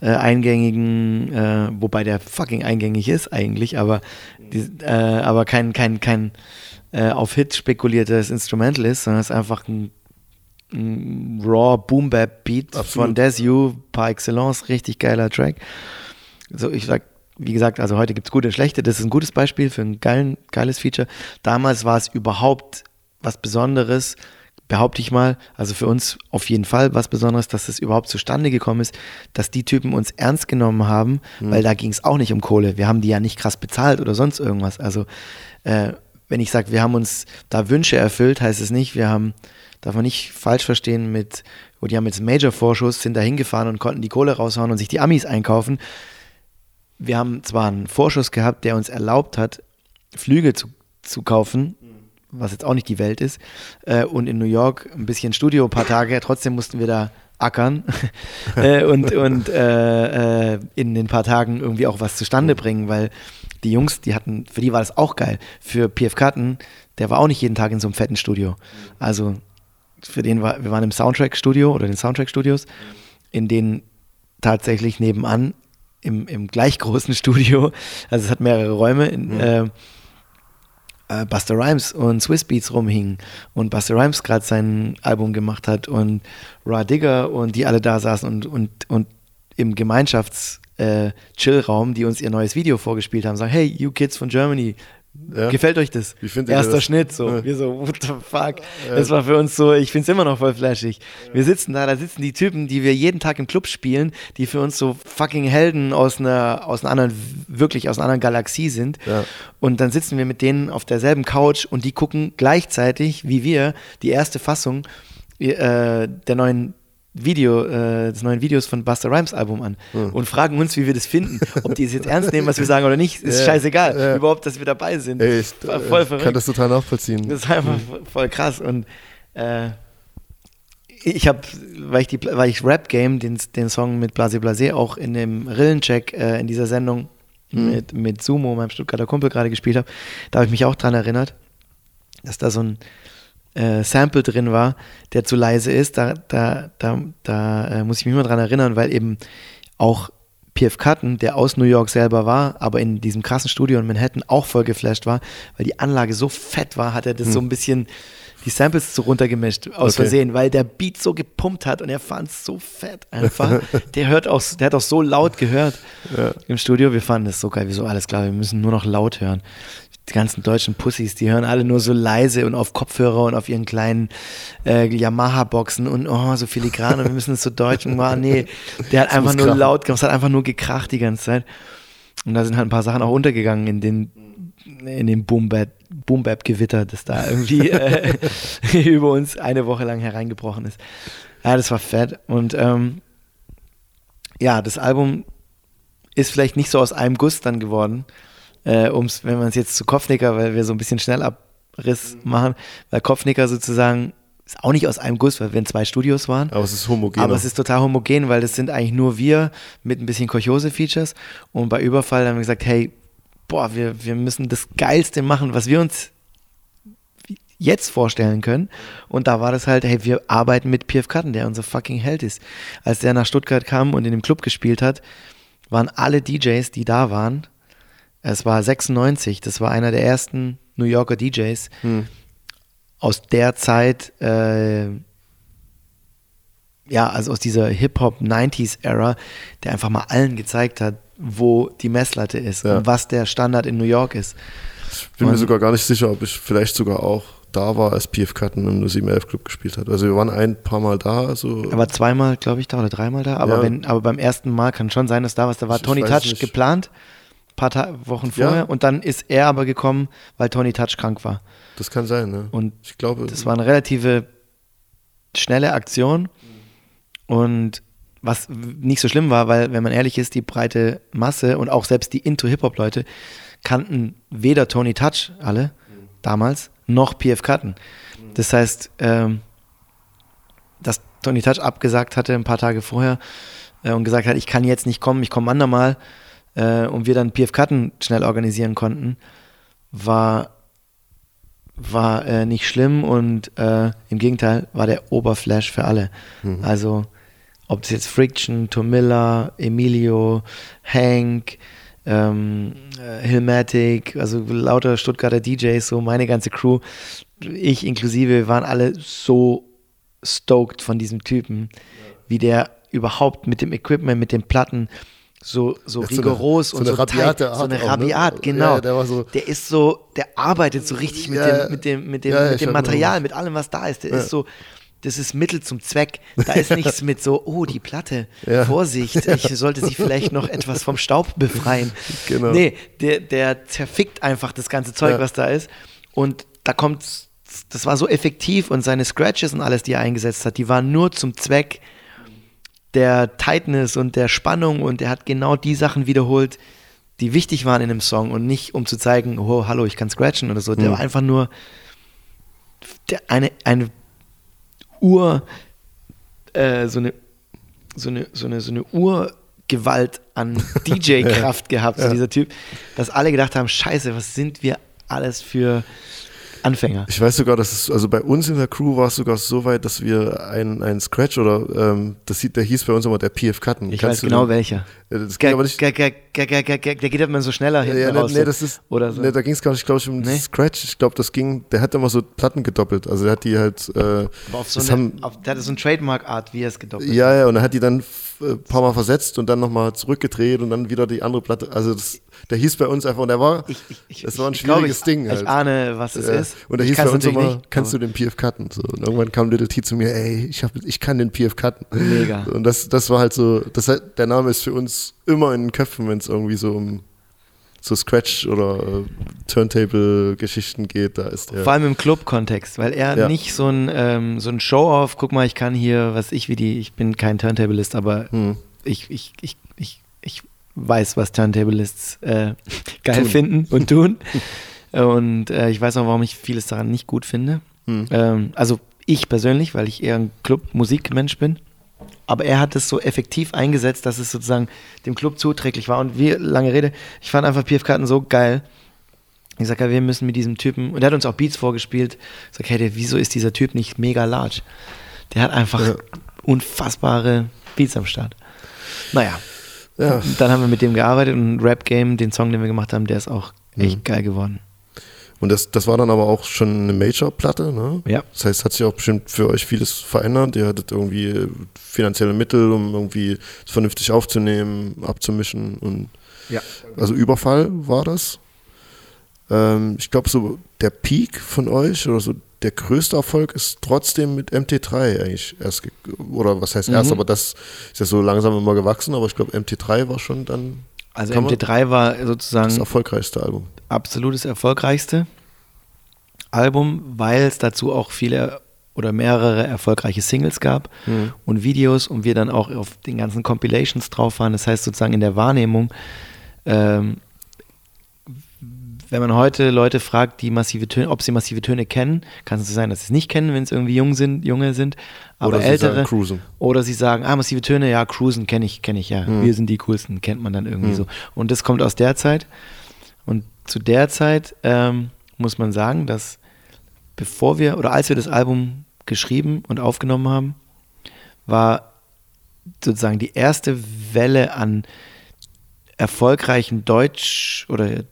[SPEAKER 6] eingängigen, äh, wobei der fucking eingängig ist eigentlich, aber, die, äh, aber kein, kein, kein äh, auf Hit spekuliertes Instrumental ist, sondern es ist einfach ein, ein raw Boom Bap Beat
[SPEAKER 7] Absolut.
[SPEAKER 6] von Desu par excellence, richtig geiler Track. So, ich sag, wie gesagt, also heute gibt es gute und schlechte. Das ist ein gutes Beispiel für ein geilen, geiles Feature. Damals war es überhaupt was Besonderes, behaupte ich mal. Also für uns auf jeden Fall was Besonderes, dass es überhaupt zustande gekommen ist, dass die Typen uns ernst genommen haben, weil da ging es auch nicht um Kohle. Wir haben die ja nicht krass bezahlt oder sonst irgendwas. Also äh, wenn ich sage, wir haben uns da Wünsche erfüllt, heißt es nicht, wir haben, darf man nicht falsch verstehen mit, wo die haben jetzt einen Major-Vorschuss, sind da hingefahren und konnten die Kohle raushauen und sich die Amis einkaufen. Wir haben zwar einen Vorschuss gehabt, der uns erlaubt hat, Flüge zu, zu kaufen, was jetzt auch nicht die Welt ist, äh, und in New York ein bisschen Studio, ein paar Tage, trotzdem mussten wir da ackern äh, und, und äh, äh, in den paar Tagen irgendwie auch was zustande bringen, weil die Jungs, die hatten, für die war das auch geil. Für PF Cutten, der war auch nicht jeden Tag in so einem fetten Studio. Also für den war, wir waren im Soundtrack-Studio oder den Soundtrack-Studios, in denen tatsächlich nebenan im, im gleich großen Studio, also es hat mehrere Räume, in, äh, äh, Buster Rhymes und Swiss Beats rumhingen und Buster Rhymes gerade sein Album gemacht hat und Raw Digger und die alle da saßen und, und, und im äh, Chill-Raum, die uns ihr neues Video vorgespielt haben, sagen, hey, you kids von Germany,
[SPEAKER 7] Ja.
[SPEAKER 6] gefällt euch das?
[SPEAKER 7] Wie findet
[SPEAKER 6] Erster
[SPEAKER 7] das?
[SPEAKER 6] Schnitt, so.
[SPEAKER 7] Ja.
[SPEAKER 6] Wir so, what the fuck? Das war für uns so, ich finde es immer noch voll flashig. Wir sitzen da, da sitzen die Typen, die wir jeden Tag im Club spielen, die für uns so fucking Helden aus einer, aus einer anderen, wirklich aus einer anderen Galaxie sind.
[SPEAKER 7] Ja.
[SPEAKER 6] Und dann sitzen wir mit denen auf derselben Couch und die gucken gleichzeitig, wie wir, die erste Fassung äh, der neuen Video, äh, des neuen Videos von Buster Rhymes Album an und fragen uns, wie wir das finden. Ob die es jetzt ernst nehmen, was wir sagen oder nicht, ist
[SPEAKER 7] Ja,
[SPEAKER 6] scheißegal.
[SPEAKER 7] ja.
[SPEAKER 6] Überhaupt, dass wir dabei sind.
[SPEAKER 7] Ey, ich äh,
[SPEAKER 6] voll
[SPEAKER 7] kann
[SPEAKER 6] verrückt.
[SPEAKER 7] das total nachvollziehen.
[SPEAKER 6] Das ist einfach voll krass. Und äh, ich habe, weil ich, die, weil ich Rap Game, den, den Song mit Blase Blase, auch in dem Rillencheck äh, in dieser Sendung mit, mit Sumo, meinem Stuttgarter Kumpel, gerade gespielt habe, da habe ich mich auch dran erinnert, dass da so ein äh, Sample drin war, der zu leise ist. Da, da, da, da äh, muss ich mich immer dran erinnern, weil eben auch PF Cutton, der aus New York selber war, aber in diesem krassen Studio in Manhattan auch voll geflasht war, weil die Anlage so fett war, hat er das so ein bisschen die Samples so runtergemischt aus
[SPEAKER 7] Okay.
[SPEAKER 6] Versehen, weil der Beat so gepumpt hat und er fand es so fett einfach. der hört auch, der hat auch so laut gehört im Studio. Wir fanden das so geil, wieso alles klar, wir müssen nur noch laut hören. Die ganzen deutschen Pussys, die hören alle nur so leise und auf Kopfhörer und auf ihren kleinen äh, Yamaha-Boxen und oh, so filigran und wir müssen es so deutsch und nee, der hat einfach
[SPEAKER 7] muss
[SPEAKER 6] nur
[SPEAKER 7] krachen.
[SPEAKER 6] laut gemacht, es hat einfach nur gekracht die ganze Zeit. Und da sind halt ein paar Sachen auch untergegangen in den, in dem Boom-Bap- Boom-Bap-Gewitter, das da irgendwie äh, über uns eine Woche lang hereingebrochen ist. Ja, das war fett. Und ähm, ja, das Album ist vielleicht nicht so aus einem Guss dann geworden, äh, um's, wenn man es jetzt zu Kopfnicker, weil wir so ein bisschen Schnellabriss machen, weil Kopfnicker sozusagen ist auch nicht aus einem Guss, weil wir in zwei Studios waren.
[SPEAKER 7] Aber es ist homogen.
[SPEAKER 6] Aber es ist total homogen, weil das sind eigentlich nur wir mit ein bisschen Kochose-Features. Und bei Überfall haben wir gesagt, hey, boah, wir, wir müssen das Geilste machen, was wir uns jetzt vorstellen können. Und da war das halt, hey, wir arbeiten mit PF Cutton, der unser fucking Held ist. Als der nach Stuttgart kam und in dem Club gespielt hat, waren alle DJs, die da waren, es war 96, das war einer der ersten New Yorker DJs aus der Zeit, äh, ja, also aus dieser Hip-Hop-90s-Ära, der einfach mal allen gezeigt hat, wo die Messlatte ist
[SPEAKER 7] Ja.
[SPEAKER 6] und was der Standard in New York ist.
[SPEAKER 7] Ich bin mir sogar gar nicht sicher, ob ich vielleicht sogar auch da war, als PF Cutton im 0711 Club gespielt hat. Also wir waren ein paar Mal da. Also
[SPEAKER 6] Er war zweimal, glaube ich, da oder dreimal da, aber,
[SPEAKER 7] Ja.
[SPEAKER 6] wenn, aber beim ersten Mal kann schon sein, dass da was, da war
[SPEAKER 7] Ich-
[SPEAKER 6] Tony Touch
[SPEAKER 7] nicht.
[SPEAKER 6] geplant, paar Ta Wochen
[SPEAKER 7] Ja.
[SPEAKER 6] vorher und dann ist er aber gekommen, weil Tony Touch krank war.
[SPEAKER 7] das kann sein, ne?
[SPEAKER 6] Und
[SPEAKER 7] ich glaube,
[SPEAKER 6] Das war eine relative schnelle Aktion und was nicht so schlimm war, weil, wenn man ehrlich ist, die breite Masse und auch selbst die Into-Hip-Hop-Leute kannten weder Tony Touch alle damals noch PF Cutton. Das heißt, ähm, dass Tony Touch abgesagt hatte ein paar Tage vorher äh, und gesagt hat, ich kann jetzt nicht kommen, ich komme andermal äh, und wir dann PF schnell organisieren konnten, war war äh, nicht schlimm und äh, im Gegenteil war der Oberflash für alle. Also ob es jetzt Friction, Tomilla, Emilio, Hank, ähm, äh, Hillmatic, also lauter Stuttgarter DJs, so meine ganze Crew, ich inklusive, waren alle so stoked von diesem Typen, wie der überhaupt mit dem Equipment, mit den Platten so, so
[SPEAKER 7] Ja, so eine-
[SPEAKER 6] rigoros
[SPEAKER 7] so
[SPEAKER 6] und
[SPEAKER 7] eine
[SPEAKER 6] so
[SPEAKER 7] rabiate
[SPEAKER 6] tight, so
[SPEAKER 7] Art
[SPEAKER 6] eine
[SPEAKER 7] auch, ne?
[SPEAKER 6] Rabiat, genau.
[SPEAKER 7] Ja, der war so-
[SPEAKER 6] der ist so, der arbeitet so richtig mit
[SPEAKER 7] Ja,
[SPEAKER 6] dem, mit dem, mit dem,
[SPEAKER 7] Ja,
[SPEAKER 6] mit dem Material, mit allem, was da ist. Der ist so, das ist Mittel zum Zweck. Da ist nichts mit so, oh, die Platte. Vorsicht, ich sollte sie vielleicht noch etwas vom Staub befreien.
[SPEAKER 7] Genau.
[SPEAKER 6] Nee, der, der zerfickt einfach das ganze Zeug, was da ist. Und da kommt, das war so effektiv und seine Scratches und alles, die er eingesetzt hat, die waren nur zum Zweck der Tightness und der Spannung und er hat genau die Sachen wiederholt, die wichtig waren in dem Song und nicht um zu zeigen, oh, hallo, ich kann scratchen oder so. Der war einfach nur der, eine, eine Ur, äh, so eine, so eine, so eine, so eine Urgewalt an DJ-Kraft gehabt, so dieser Typ, dass alle gedacht haben, scheiße, was sind wir alles für Anfänger.
[SPEAKER 7] Ich weiß sogar, dass es, also bei uns in der Crew war es sogar so weit, dass wir einen, einen Scratch oder ähm, das, hieß- der hieß bei uns immer der PF Cutten.
[SPEAKER 6] Ich
[SPEAKER 7] Kannst
[SPEAKER 6] weiß genau
[SPEAKER 7] den-
[SPEAKER 6] welcher.
[SPEAKER 7] Äh, Das ging aber nicht.
[SPEAKER 6] Der geht immer so schneller hinten
[SPEAKER 7] Ja,
[SPEAKER 6] raus.
[SPEAKER 7] nee, das ist,
[SPEAKER 6] Oder so.
[SPEAKER 7] nee, da ging es gar nicht, glaube ich, um
[SPEAKER 6] Nee?
[SPEAKER 7] Scratch. Ich glaube, das ging, der hat immer so Platten gedoppelt. Also der hat die halt, äh,
[SPEAKER 6] Aber auf so
[SPEAKER 7] das
[SPEAKER 6] eine,
[SPEAKER 7] haben,
[SPEAKER 6] auf, der hatte so eine Trademark-Art, wie er es gedoppelt hat.
[SPEAKER 7] ja, ja, und er hat die dann f- äh, ein paar Mal versetzt und dann nochmal zurückgedreht und dann wieder die andere Platte. Also das, der hieß bei uns einfach, und der war,
[SPEAKER 6] Ich, ich, ich,
[SPEAKER 7] das war ein
[SPEAKER 6] ich
[SPEAKER 7] schwieriges
[SPEAKER 6] ich,
[SPEAKER 7] Ding
[SPEAKER 6] Ich
[SPEAKER 7] halt.
[SPEAKER 6] ahne, was es
[SPEAKER 7] Ja.
[SPEAKER 6] ist.
[SPEAKER 7] Und
[SPEAKER 6] Ich
[SPEAKER 7] hieß bei uns immer,
[SPEAKER 6] nicht,
[SPEAKER 7] kannst du den PF cutten? So. Und irgendwann kam Little T zu mir, ey, ich, hab, ich kann den PF cutten.
[SPEAKER 6] Mega.
[SPEAKER 7] Und das, das war halt so, das, der Name ist für uns immer in den Köpfen, wenn es irgendwie so um so Scratch oder äh, Turntable-Geschichten geht, da ist der.
[SPEAKER 6] Vor allem im Club-Kontext, weil er
[SPEAKER 7] Ja.
[SPEAKER 6] nicht so ein, ähm, so ein Show-off, guck mal, ich kann hier, was ich wie die, ich bin kein Turntablist, aber
[SPEAKER 7] Hm.
[SPEAKER 6] ich, ich, ich, ich, ich weiß, was Turntablists äh, geil
[SPEAKER 7] Tun.
[SPEAKER 6] finden und tun. und äh, ich weiß auch, warum ich vieles daran nicht gut finde.
[SPEAKER 7] Hm.
[SPEAKER 6] Ähm, also ich persönlich, weil ich eher ein Club-Musikmensch bin. Aber er hat es so effektiv eingesetzt, dass es sozusagen dem Club zuträglich war. Und wie lange Rede, ich fand einfach PF-Karten so geil. Ich sag ja, wir müssen mit diesem Typen, und er hat uns auch Beats vorgespielt. Ich sag, hey, der, wieso ist dieser Typ nicht mega large? Der hat einfach
[SPEAKER 7] Ja.
[SPEAKER 6] unfassbare Beats am Start. Naja,
[SPEAKER 7] Ja,
[SPEAKER 6] dann haben wir mit dem gearbeitet und Rap Game, den Song, den wir gemacht haben, der ist auch echt geil geworden.
[SPEAKER 7] Und das, das war dann aber auch schon eine Major-Platte, ne?
[SPEAKER 6] Ja.
[SPEAKER 7] Das heißt, hat sich auch bestimmt für euch vieles verändert. Ihr hattet irgendwie finanzielle Mittel, um irgendwie es vernünftig aufzunehmen, abzumischen und
[SPEAKER 6] Ja.
[SPEAKER 7] also Überfall war das. Ähm, ich glaube, so der Peak von euch oder so der größte Erfolg ist trotzdem mit MT3 eigentlich erst, oder was heißt erst,
[SPEAKER 6] Mhm.
[SPEAKER 7] aber das ist ja so langsam immer gewachsen, aber ich glaube, MT3 war schon dann
[SPEAKER 6] Also
[SPEAKER 7] Kann man-
[SPEAKER 6] MT3 war
[SPEAKER 7] das
[SPEAKER 6] sozusagen
[SPEAKER 7] erfolgreichste Album.
[SPEAKER 6] absolutes erfolgreichste Album, weil es dazu auch viele oder mehrere erfolgreiche Singles gab
[SPEAKER 7] Mhm.
[SPEAKER 6] und Videos und wir dann auch auf den ganzen Compilations drauf waren. Das heißt sozusagen in der Wahrnehmung, ähm, wenn man heute Leute fragt, die massive Töne, ob sie massive Töne kennen, kann es so sein, dass sie es nicht kennen, wenn es irgendwie jung sind, junge sind, aber
[SPEAKER 7] Oder sie
[SPEAKER 6] ältere
[SPEAKER 7] Cruisen.
[SPEAKER 6] oder sie sagen, ah massive Töne, ja Cruisen kenne ich, kenne ich ja,
[SPEAKER 7] Mhm.
[SPEAKER 6] wir sind die coolsten, kennt man dann irgendwie so. Und das kommt aus der Zeit und zu der Zeit ähm, muss man sagen, dass bevor wir oder als wir das Album geschrieben und aufgenommen haben, war sozusagen die erste Welle an erfolgreichen Deutsch oder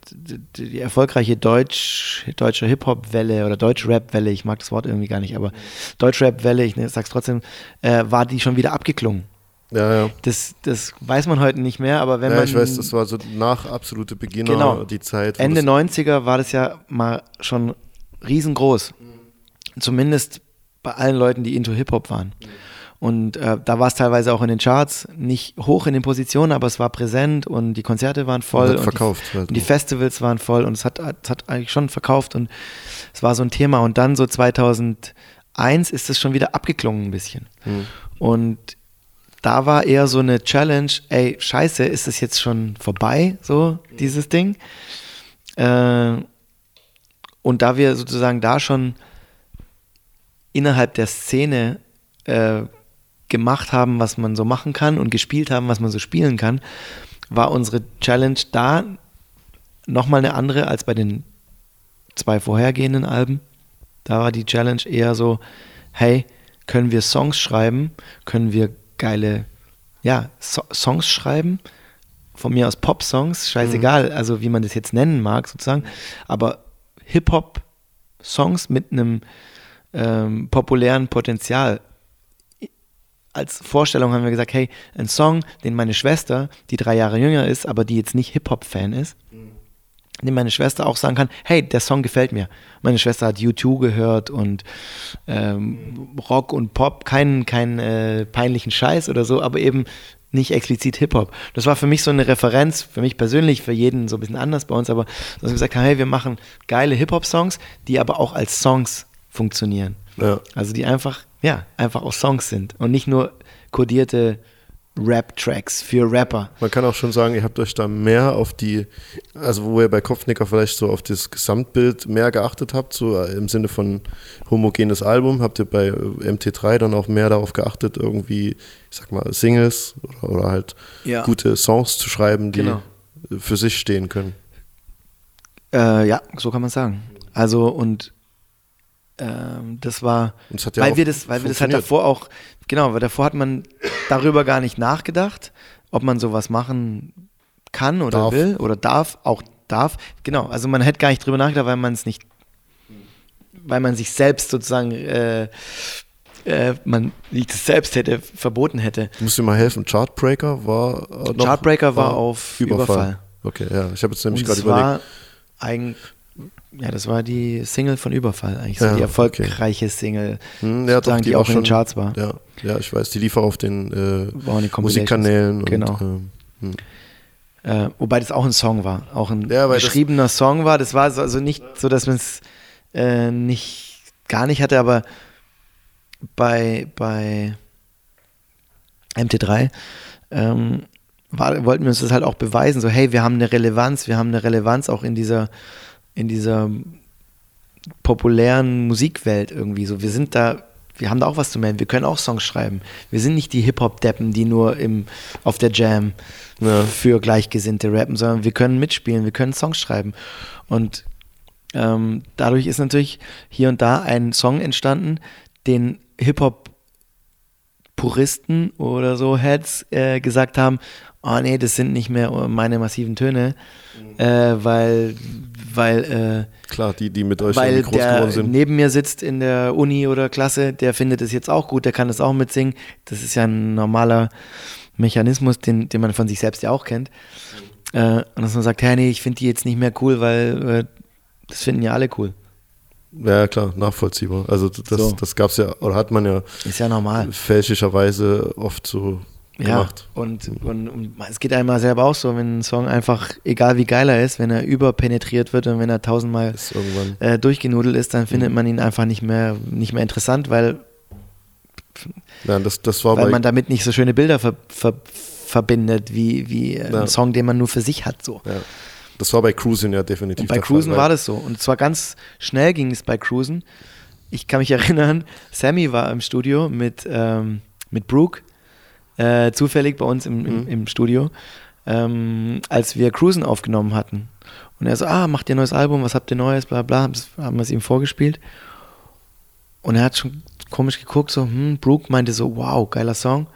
[SPEAKER 6] die, erfolgreiche Deutsch, deutsche Hip-Hop-Welle oder Deutsch-Rap-Welle, ich mag das Wort irgendwie gar nicht, aber Deutsch-Rap-Welle, ich ne, sag's trotzdem, äh, war die schon wieder abgeklungen.
[SPEAKER 7] Ja, ja.
[SPEAKER 6] Das, das weiß man heute nicht mehr, aber wenn
[SPEAKER 7] ja,
[SPEAKER 6] man.
[SPEAKER 7] ich weiß, das war so nach absolute Beginner
[SPEAKER 6] Genau.
[SPEAKER 7] die Zeit.
[SPEAKER 6] Ende
[SPEAKER 7] das,
[SPEAKER 6] 90er war das ja mal schon riesengroß. Zumindest bei allen Leuten, die into Hip-Hop waren. Und äh, da war es teilweise auch in den Charts, nicht hoch in den Positionen, aber es war präsent und die Konzerte waren voll.
[SPEAKER 7] hat
[SPEAKER 6] und
[SPEAKER 7] verkauft
[SPEAKER 6] Die,
[SPEAKER 7] halt
[SPEAKER 6] und die. Festivals waren voll und es hat, es hat eigentlich schon verkauft und es war so ein Thema. Und dann so 2001 ist es schon wieder abgeklungen ein bisschen.
[SPEAKER 7] Hm.
[SPEAKER 6] Und da war eher so eine Challenge, ey, scheiße, ist das jetzt schon vorbei, so dieses Ding? Äh, und da wir sozusagen da schon innerhalb der Szene äh, gemacht haben, was man so machen kann und gespielt haben, was man so spielen kann, war unsere Challenge da nochmal eine andere als bei den zwei vorhergehenden Alben. Da war die Challenge eher so, hey, können wir Songs schreiben? Können wir geile, ja, so Songs schreiben? Von mir aus Pop-Songs, scheißegal, also wie man das jetzt nennen mag sozusagen, aber Hip-Hop-Songs mit einem ähm, populären Potenzial. Als Vorstellung haben wir gesagt, hey, ein Song, den meine Schwester, die drei Jahre jünger ist, aber die jetzt nicht Hip-Hop-Fan ist, dem meine Schwester auch sagen kann, hey, der Song gefällt mir. Meine Schwester hat U2 gehört und ähm, Rock und Pop, keinen keinen äh, peinlichen Scheiß oder so, aber eben nicht explizit Hip-Hop. Das war für mich so eine Referenz, für mich persönlich, für jeden so ein bisschen anders bei uns, aber dass wir gesagt haben, hey, wir machen geile Hip-Hop-Songs, die aber auch als Songs funktionieren.
[SPEAKER 7] Ja.
[SPEAKER 6] Also die einfach, ja, einfach auch Songs sind und nicht nur kodierte Rap-Tracks für Rapper.
[SPEAKER 7] Man kann auch schon sagen, ihr habt euch da mehr auf die, also wo ihr bei Kopfnicker vielleicht so auf das Gesamtbild mehr geachtet habt, so im Sinne von homogenes Album, habt ihr bei MT3 dann auch mehr darauf geachtet, irgendwie, ich sag mal, Singles oder, oder halt
[SPEAKER 6] Ja.
[SPEAKER 7] gute Songs zu schreiben, die
[SPEAKER 6] Genau.
[SPEAKER 7] für sich stehen können.
[SPEAKER 6] Äh, ja, so kann man sagen. Also und ähm, das war,
[SPEAKER 7] ja
[SPEAKER 6] weil wir das, weil wir das halt davor auch, genau, weil davor hat man darüber gar nicht nachgedacht, ob man sowas machen kann oder
[SPEAKER 7] Darf.
[SPEAKER 6] will oder darf, auch darf. Genau, also man hätte gar nicht drüber nachgedacht, weil man es nicht, weil man sich selbst sozusagen, äh, äh, man nicht das selbst hätte verboten hätte.
[SPEAKER 7] Du musst mir mal helfen. Chartbreaker war äh, noch,
[SPEAKER 6] Chartbreaker war auf Überfall.
[SPEAKER 7] Okay, ja. Ich habe jetzt nämlich gerade
[SPEAKER 6] war
[SPEAKER 7] überlegt.
[SPEAKER 6] eigentlich, ja, das war die Single von Überfall, eigentlich so
[SPEAKER 7] Ja,
[SPEAKER 6] die
[SPEAKER 7] okay.
[SPEAKER 6] erfolgreiche Single,
[SPEAKER 7] Hm, ja, doch,
[SPEAKER 6] die,
[SPEAKER 7] war
[SPEAKER 6] auch in den Charts war.
[SPEAKER 7] Ja, ja, ich weiß. Die lief auch auf den äh. Musikkanälen.
[SPEAKER 6] Genau.
[SPEAKER 7] Und, ähm,
[SPEAKER 6] Äh, wobei das auch ein Song war, auch ein
[SPEAKER 7] Ja,
[SPEAKER 6] geschriebener Song war. Das war so, also nicht so, dass man es äh, nicht gar nicht hatte, aber bei, bei MT3 ähm, war, wollten wir uns das halt auch beweisen, so hey, wir haben eine Relevanz, wir haben eine Relevanz auch in dieser, in dieser populären Musikwelt irgendwie so. Wir sind da, wir haben da auch was zu melden, wir können auch Songs schreiben. Wir sind nicht die Hip-Hop-Deppen, die nur im, auf der Jam für Gleichgesinnte rappen, sondern wir können mitspielen, wir können Songs schreiben. Und ähm, dadurch ist natürlich hier und da ein Song entstanden, den Hip-Hop-Puristen oder so Heads äh, gesagt haben, oh nee, das sind nicht mehr meine massiven Töne, äh, weil, weil, äh,
[SPEAKER 7] klar, die, die mit euch
[SPEAKER 6] weil
[SPEAKER 7] irgendwie groß
[SPEAKER 6] der
[SPEAKER 7] geworden sind.
[SPEAKER 6] neben mir sitzt in der Uni oder Klasse, der findet es jetzt auch gut, der kann das auch mitsingen. Das ist ja ein normaler Mechanismus, den, den man von sich selbst ja auch kennt. Äh, und dass man sagt, hey, nee, ich finde die jetzt nicht mehr cool, weil äh, das finden ja alle cool.
[SPEAKER 7] Ja, klar, nachvollziehbar. Also das,
[SPEAKER 6] So.
[SPEAKER 7] das gab es ja, oder hat man ja
[SPEAKER 6] Ist ja normal.
[SPEAKER 7] fälschlicherweise oft so
[SPEAKER 6] Ja,
[SPEAKER 7] gemacht.
[SPEAKER 6] und, und, und es geht einem mal selber auch so, wenn ein Song einfach, egal wie geil er ist, wenn er überpenetriert wird und wenn er tausendmal äh, durchgenudelt ist, dann findet
[SPEAKER 7] Mhm.
[SPEAKER 6] man ihn einfach nicht mehr, nicht mehr interessant, weil
[SPEAKER 7] Ja, das, das
[SPEAKER 6] weil man damit nicht so schöne Bilder ver, ver, verbindet, wie, wie äh,
[SPEAKER 7] Ja.
[SPEAKER 6] ein Song, den man nur für sich hat. So.
[SPEAKER 7] ja, das war bei Cruising ja definitiv.
[SPEAKER 6] Und bei Cruisen
[SPEAKER 7] Fall,
[SPEAKER 6] war das so. Und zwar ganz schnell ging es bei Cruisen. Ich kann mich erinnern, Sammy war im Studio mit, ähm, mit Brooke, äh, zufällig bei uns im, im,
[SPEAKER 7] Mhm.
[SPEAKER 6] im Studio, ähm, als wir Cruisen aufgenommen hatten. Und er so, ah, macht ihr ein neues Album, was habt ihr Neues, bla bla, haben wir es ihm vorgespielt. Und er hat schon komisch geguckt, so, hm, Brooke meinte so, wow, geiler Song.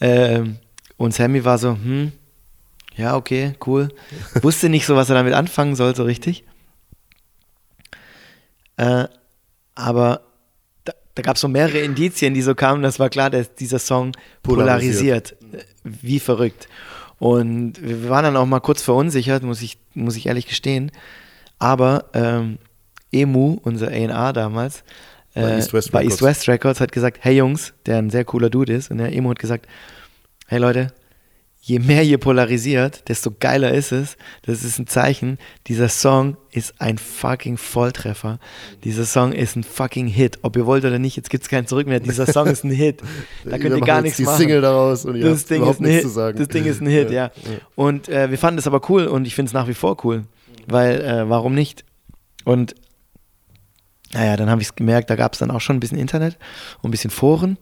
[SPEAKER 6] Ähm, und Sammy war so, hm, ja, okay, cool. Wusste nicht so, was er damit anfangen soll, so richtig. Äh, aber da, gab es so mehrere Indizien, die so kamen, das war klar, dass dieser Song polarisiert.
[SPEAKER 7] Polarisiert.
[SPEAKER 6] Äh, Wie verrückt. Und wir waren dann auch mal kurz verunsichert, muss ich, muss ich ehrlich gestehen. Aber ähm, Emu, unser A&R damals,
[SPEAKER 7] Bei
[SPEAKER 6] äh,
[SPEAKER 7] East West
[SPEAKER 6] bei
[SPEAKER 7] Records.
[SPEAKER 6] East West Records, hat gesagt, hey Jungs, der ein sehr cooler Dude ist, und der Emo hat gesagt, hey Leute, je mehr ihr polarisiert, desto geiler ist es. Das ist ein Zeichen. Dieser Song ist ein fucking Volltreffer. Dieser Song ist ein fucking Hit. Ob ihr wollt oder nicht, jetzt gibt es keinen Zurück mehr. Dieser Song ist ein Hit. Da könnt ihr gar nichts
[SPEAKER 7] die
[SPEAKER 6] machen.
[SPEAKER 7] Single daraus und ihr
[SPEAKER 6] das Ding ist ein Hit.
[SPEAKER 7] zu sagen.
[SPEAKER 6] Das Ding ist ein Hit, ja. Und äh, wir fanden das aber cool und ich finde es nach wie vor cool. Weil, äh, warum nicht? Und naja, dann habe ich es gemerkt, da gab es dann auch schon ein bisschen Internet und ein bisschen Foren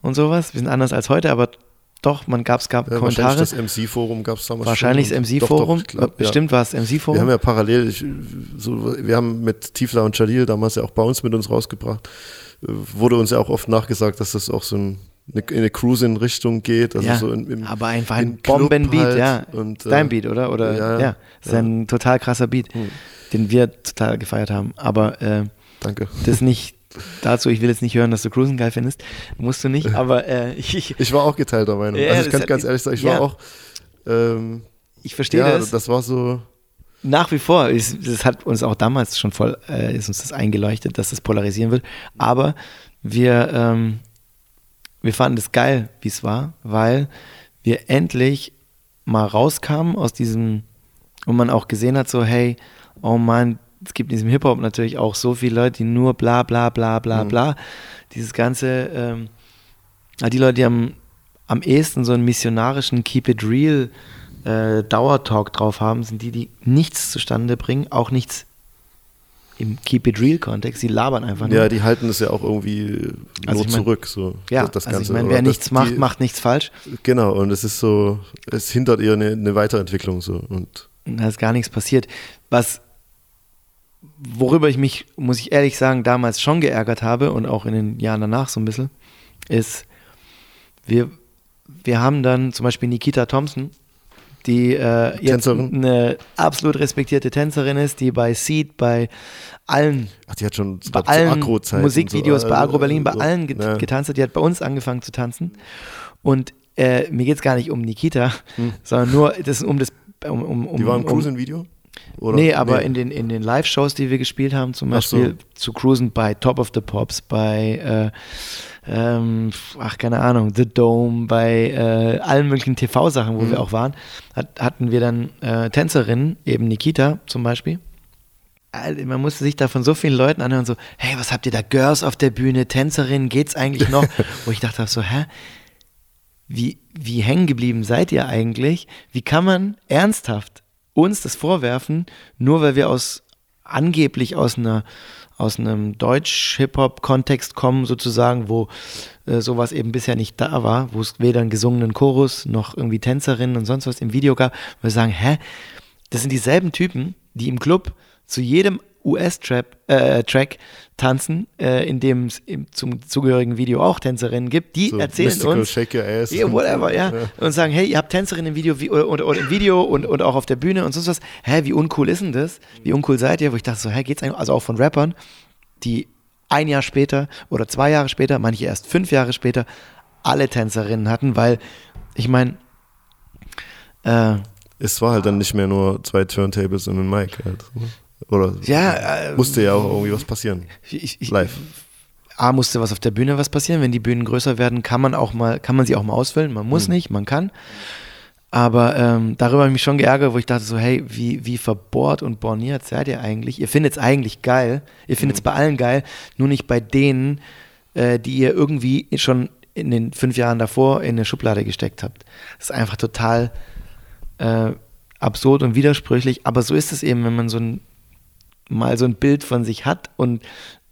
[SPEAKER 6] und sowas. Wir sind anders als heute, aber doch, man gab es gab
[SPEAKER 7] Ja,
[SPEAKER 6] Kommentare.
[SPEAKER 7] wahrscheinlich das MC-Forum gab es damals
[SPEAKER 6] Wahrscheinlich das MC-Forum.
[SPEAKER 7] glaub, ja.
[SPEAKER 6] Bestimmt war es
[SPEAKER 7] Wir haben
[SPEAKER 6] MC-Forum.
[SPEAKER 7] ja parallel, ich, so, wir haben mit Tiefler und Jalil damals ja auch bei uns mit uns rausgebracht. Äh, Wurde uns ja auch oft nachgesagt, dass das auch so ein, eine, in eine Cruise-in-Richtung geht. Also
[SPEAKER 6] ja,
[SPEAKER 7] so in, im,
[SPEAKER 6] aber einfach ein Bombenbeat,
[SPEAKER 7] halt
[SPEAKER 6] ja.
[SPEAKER 7] Und,
[SPEAKER 6] Ist dein
[SPEAKER 7] äh,
[SPEAKER 6] Beat, oder? oder
[SPEAKER 7] ja,
[SPEAKER 6] ja, ist ein total krasser Beat,
[SPEAKER 7] Hm.
[SPEAKER 6] den wir total gefeiert haben. Aber äh,
[SPEAKER 7] Danke.
[SPEAKER 6] das nicht dazu, ich will jetzt nicht hören, dass du Cruisen geil findest. Musst du nicht, aber äh, ich,
[SPEAKER 7] Ich war auch geteilter Meinung.
[SPEAKER 6] Ja,
[SPEAKER 7] also ich
[SPEAKER 6] das
[SPEAKER 7] kann ganz ehrlich sagen, ich
[SPEAKER 6] ja.
[SPEAKER 7] war auch, ähm,
[SPEAKER 6] ich verstehe
[SPEAKER 7] ja,
[SPEAKER 6] das.
[SPEAKER 7] das war so,
[SPEAKER 6] Nach wie vor, ist, das hat uns auch damals schon voll, äh, ist uns das eingeleuchtet, dass das polarisieren wird. Aber wir, ähm, wir fanden es geil, wie es war, weil wir endlich mal rauskamen aus diesem, und man auch gesehen hat, so, hey, oh Mann, es gibt in diesem Hip-Hop natürlich auch so viele Leute, die nur bla bla bla bla
[SPEAKER 7] Mhm.
[SPEAKER 6] bla. Dieses ganze, ähm, die Leute, die am, am ehesten so einen missionarischen Keep It Real äh, Dauertalk drauf haben, sind die, die nichts zustande bringen, auch nichts im Keep It Real Kontext. Die labern einfach nur.
[SPEAKER 7] ja, die halten es ja auch irgendwie
[SPEAKER 6] Also
[SPEAKER 7] nur
[SPEAKER 6] ich mein-
[SPEAKER 7] zurück. So,
[SPEAKER 6] ja,
[SPEAKER 7] das, das
[SPEAKER 6] also ich
[SPEAKER 7] Ganze.
[SPEAKER 6] meine,
[SPEAKER 7] Aber
[SPEAKER 6] wer nichts macht,
[SPEAKER 7] die-
[SPEAKER 6] macht nichts falsch.
[SPEAKER 7] Genau, und es ist so, es hindert ihr eine, eine Weiterentwicklung so. Und
[SPEAKER 6] da ist gar nichts passiert. Was worüber ich mich, muss ich ehrlich sagen, damals schon geärgert habe und auch in den Jahren danach so ein bisschen, ist, wir, wir haben dann zum Beispiel Nikita Thompson, die äh, jetzt
[SPEAKER 7] Tänzerin?
[SPEAKER 6] eine absolut respektierte Tänzerin ist, die bei Seed, bei allen,
[SPEAKER 7] Ach, die hat schon
[SPEAKER 6] bei
[SPEAKER 7] glaub,
[SPEAKER 6] allen Musikvideos,
[SPEAKER 7] so,
[SPEAKER 6] bei
[SPEAKER 7] äh,
[SPEAKER 6] Agro Berlin, bei
[SPEAKER 7] so,
[SPEAKER 6] allen get
[SPEAKER 7] ja.
[SPEAKER 6] getanzt hat. Die hat bei uns angefangen zu tanzen. Und äh, mir geht es gar nicht um Nikita, sondern nur das, um das. Um, um, um,
[SPEAKER 7] Hm. Die war im
[SPEAKER 6] um,
[SPEAKER 7] Cruisen-Video? Oder?
[SPEAKER 6] Nee, aber in den, in den Live-Shows, die wir gespielt haben, zum
[SPEAKER 7] Ach so.
[SPEAKER 6] Beispiel zu Cruisen bei Top of the Pops, bei, äh, ähm, ach, keine Ahnung, The Dome, bei äh, allen möglichen TV-Sachen, wo
[SPEAKER 7] Mhm.
[SPEAKER 6] wir auch waren, hat, hatten wir dann äh, Tänzerinnen, eben Nikita zum Beispiel. Man musste sich da von so vielen Leuten anhören, so, hey, was habt ihr da, Girls auf der Bühne, Tänzerinnen, geht's eigentlich noch? Wo ich dachte so, hä? wie, wie hängen geblieben seid ihr eigentlich? Wie kann man ernsthaft uns das vorwerfen, nur weil wir aus angeblich aus einer aus einem Deutsch-Hip-Hop-Kontext kommen, sozusagen, wo äh, sowas eben bisher nicht da war, wo es weder einen gesungenen Chorus noch irgendwie Tänzerinnen und sonst was im Video gab, wo wir sagen, hä, das sind dieselben Typen, die im Club zu jedem US-Track äh, tanzen, äh, in dem es zum zugehörigen Video auch Tänzerinnen gibt, die
[SPEAKER 7] So
[SPEAKER 6] erzählen
[SPEAKER 7] Mystical,
[SPEAKER 6] uns,
[SPEAKER 7] Shake Your Ass.
[SPEAKER 6] Yeah, whatever, ja. Und sagen, hey, ihr habt Tänzerinnen im Video wie, oder, oder im Video und, und auch auf der Bühne und sonst was. Hä, wie uncool ist denn das? Wie uncool seid ihr? Wo ich dachte so, hä, geht's eigentlich? Also auch von Rappern, die ein Jahr später oder zwei Jahre später, manche erst fünf Jahre später, alle Tänzerinnen hatten, weil ich meine, äh,
[SPEAKER 7] Es war halt dann nicht mehr nur zwei Turntables und ein Mic halt. Oder
[SPEAKER 6] ja, äh,
[SPEAKER 7] musste ja auch irgendwie was passieren.
[SPEAKER 6] ich, ich,
[SPEAKER 7] Live.
[SPEAKER 6] A musste was auf der Bühne was passieren. Wenn die Bühnen größer werden, kann man auch mal, kann man sie auch mal ausfüllen. Man muss nicht, man kann. Aber ähm, darüber habe ich mich schon geärgert, wo ich dachte so, hey, wie, wie verbohrt und borniert seid ihr eigentlich? Ihr findet es eigentlich geil. Ihr findet es bei allen geil, nur nicht bei denen, äh, die ihr irgendwie schon in den fünf Jahren davor in eine Schublade gesteckt habt. Das ist einfach total äh, absurd und widersprüchlich. Aber so ist es eben, wenn man so ein mal so ein Bild von sich hat und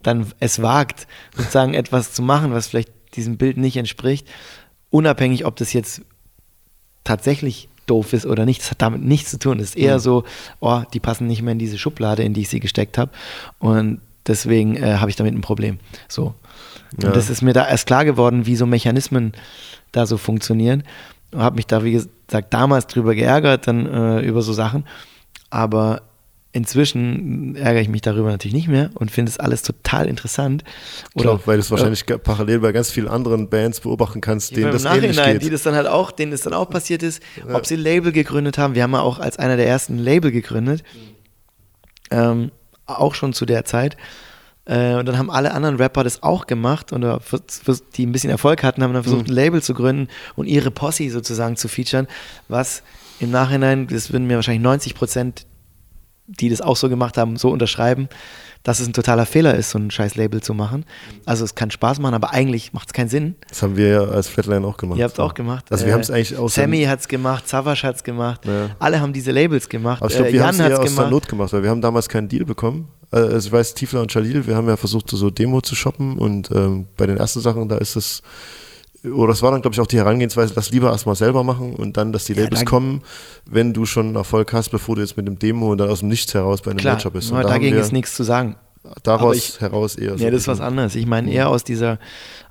[SPEAKER 6] dann es wagt, sozusagen etwas zu machen, was vielleicht diesem Bild nicht entspricht, unabhängig, ob das jetzt tatsächlich doof ist oder nicht, das hat damit nichts zu tun. Es ist eher so, oh, die passen nicht mehr in diese Schublade, in die ich sie gesteckt habe und deswegen äh, habe ich damit ein Problem. So.
[SPEAKER 7] Ja.
[SPEAKER 6] Und das ist mir da erst klar geworden, wie so Mechanismen da so funktionieren. Und habe mich da, wie gesagt, damals drüber geärgert, dann äh, über so Sachen. Aber inzwischen ärgere ich mich darüber natürlich nicht mehr und finde es alles total interessant.
[SPEAKER 7] Oder
[SPEAKER 6] Oder
[SPEAKER 7] weil du es wahrscheinlich ga- parallel bei ganz vielen anderen Bands beobachten kannst, denen das ähnlich
[SPEAKER 6] Nachhinein,
[SPEAKER 7] geht.
[SPEAKER 6] die das dann halt auch, denen das dann auch passiert ist, ob sie ein Label gegründet haben. Wir haben ja auch als einer der ersten ein Label gegründet. Ähm, auch schon zu der Zeit. Äh, und dann haben alle anderen Rapper das auch gemacht vers- die ein bisschen Erfolg hatten, haben dann versucht, ein Label zu gründen und ihre Posse sozusagen zu featuren, was im Nachhinein, das würden mir wahrscheinlich 90 Prozent, die das auch so gemacht haben, so unterschreiben, dass es ein totaler Fehler ist, so ein scheiß Label zu machen. Also es kann Spaß machen, aber eigentlich macht es keinen Sinn.
[SPEAKER 7] Das haben wir ja als Flatline auch gemacht.
[SPEAKER 6] Ihr habt es auch gemacht.
[SPEAKER 7] Also wir
[SPEAKER 6] Äh,
[SPEAKER 7] haben es eigentlich aus
[SPEAKER 6] Sammy hat es gemacht, Savas hat es gemacht.
[SPEAKER 7] Ja.
[SPEAKER 6] Alle haben diese Labels gemacht.
[SPEAKER 7] Aber ich glaube,
[SPEAKER 6] äh,
[SPEAKER 7] wir haben es eher aus der. Not gemacht, weil wir haben damals keinen Deal bekommen. Äh, Also ich weiß, Tiefler und Jalil, wir haben ja versucht, so Demo zu shoppen und ähm, bei den ersten Sachen, da ist es, oder das war dann, glaube ich, auch die Herangehensweise, das lieber erstmal selber machen und dann, dass die Labels kommen, wenn du schon Erfolg hast, bevor du jetzt mit dem Demo und dann aus dem Nichts heraus bei einem
[SPEAKER 6] Klar,
[SPEAKER 7] Matchup bist. Und da
[SPEAKER 6] dagegen
[SPEAKER 7] wir
[SPEAKER 6] ist nichts zu sagen.
[SPEAKER 7] Daraus
[SPEAKER 6] ich-
[SPEAKER 7] heraus eher so
[SPEAKER 6] Ja, das ist was anderes. Ich meine eher aus dieser,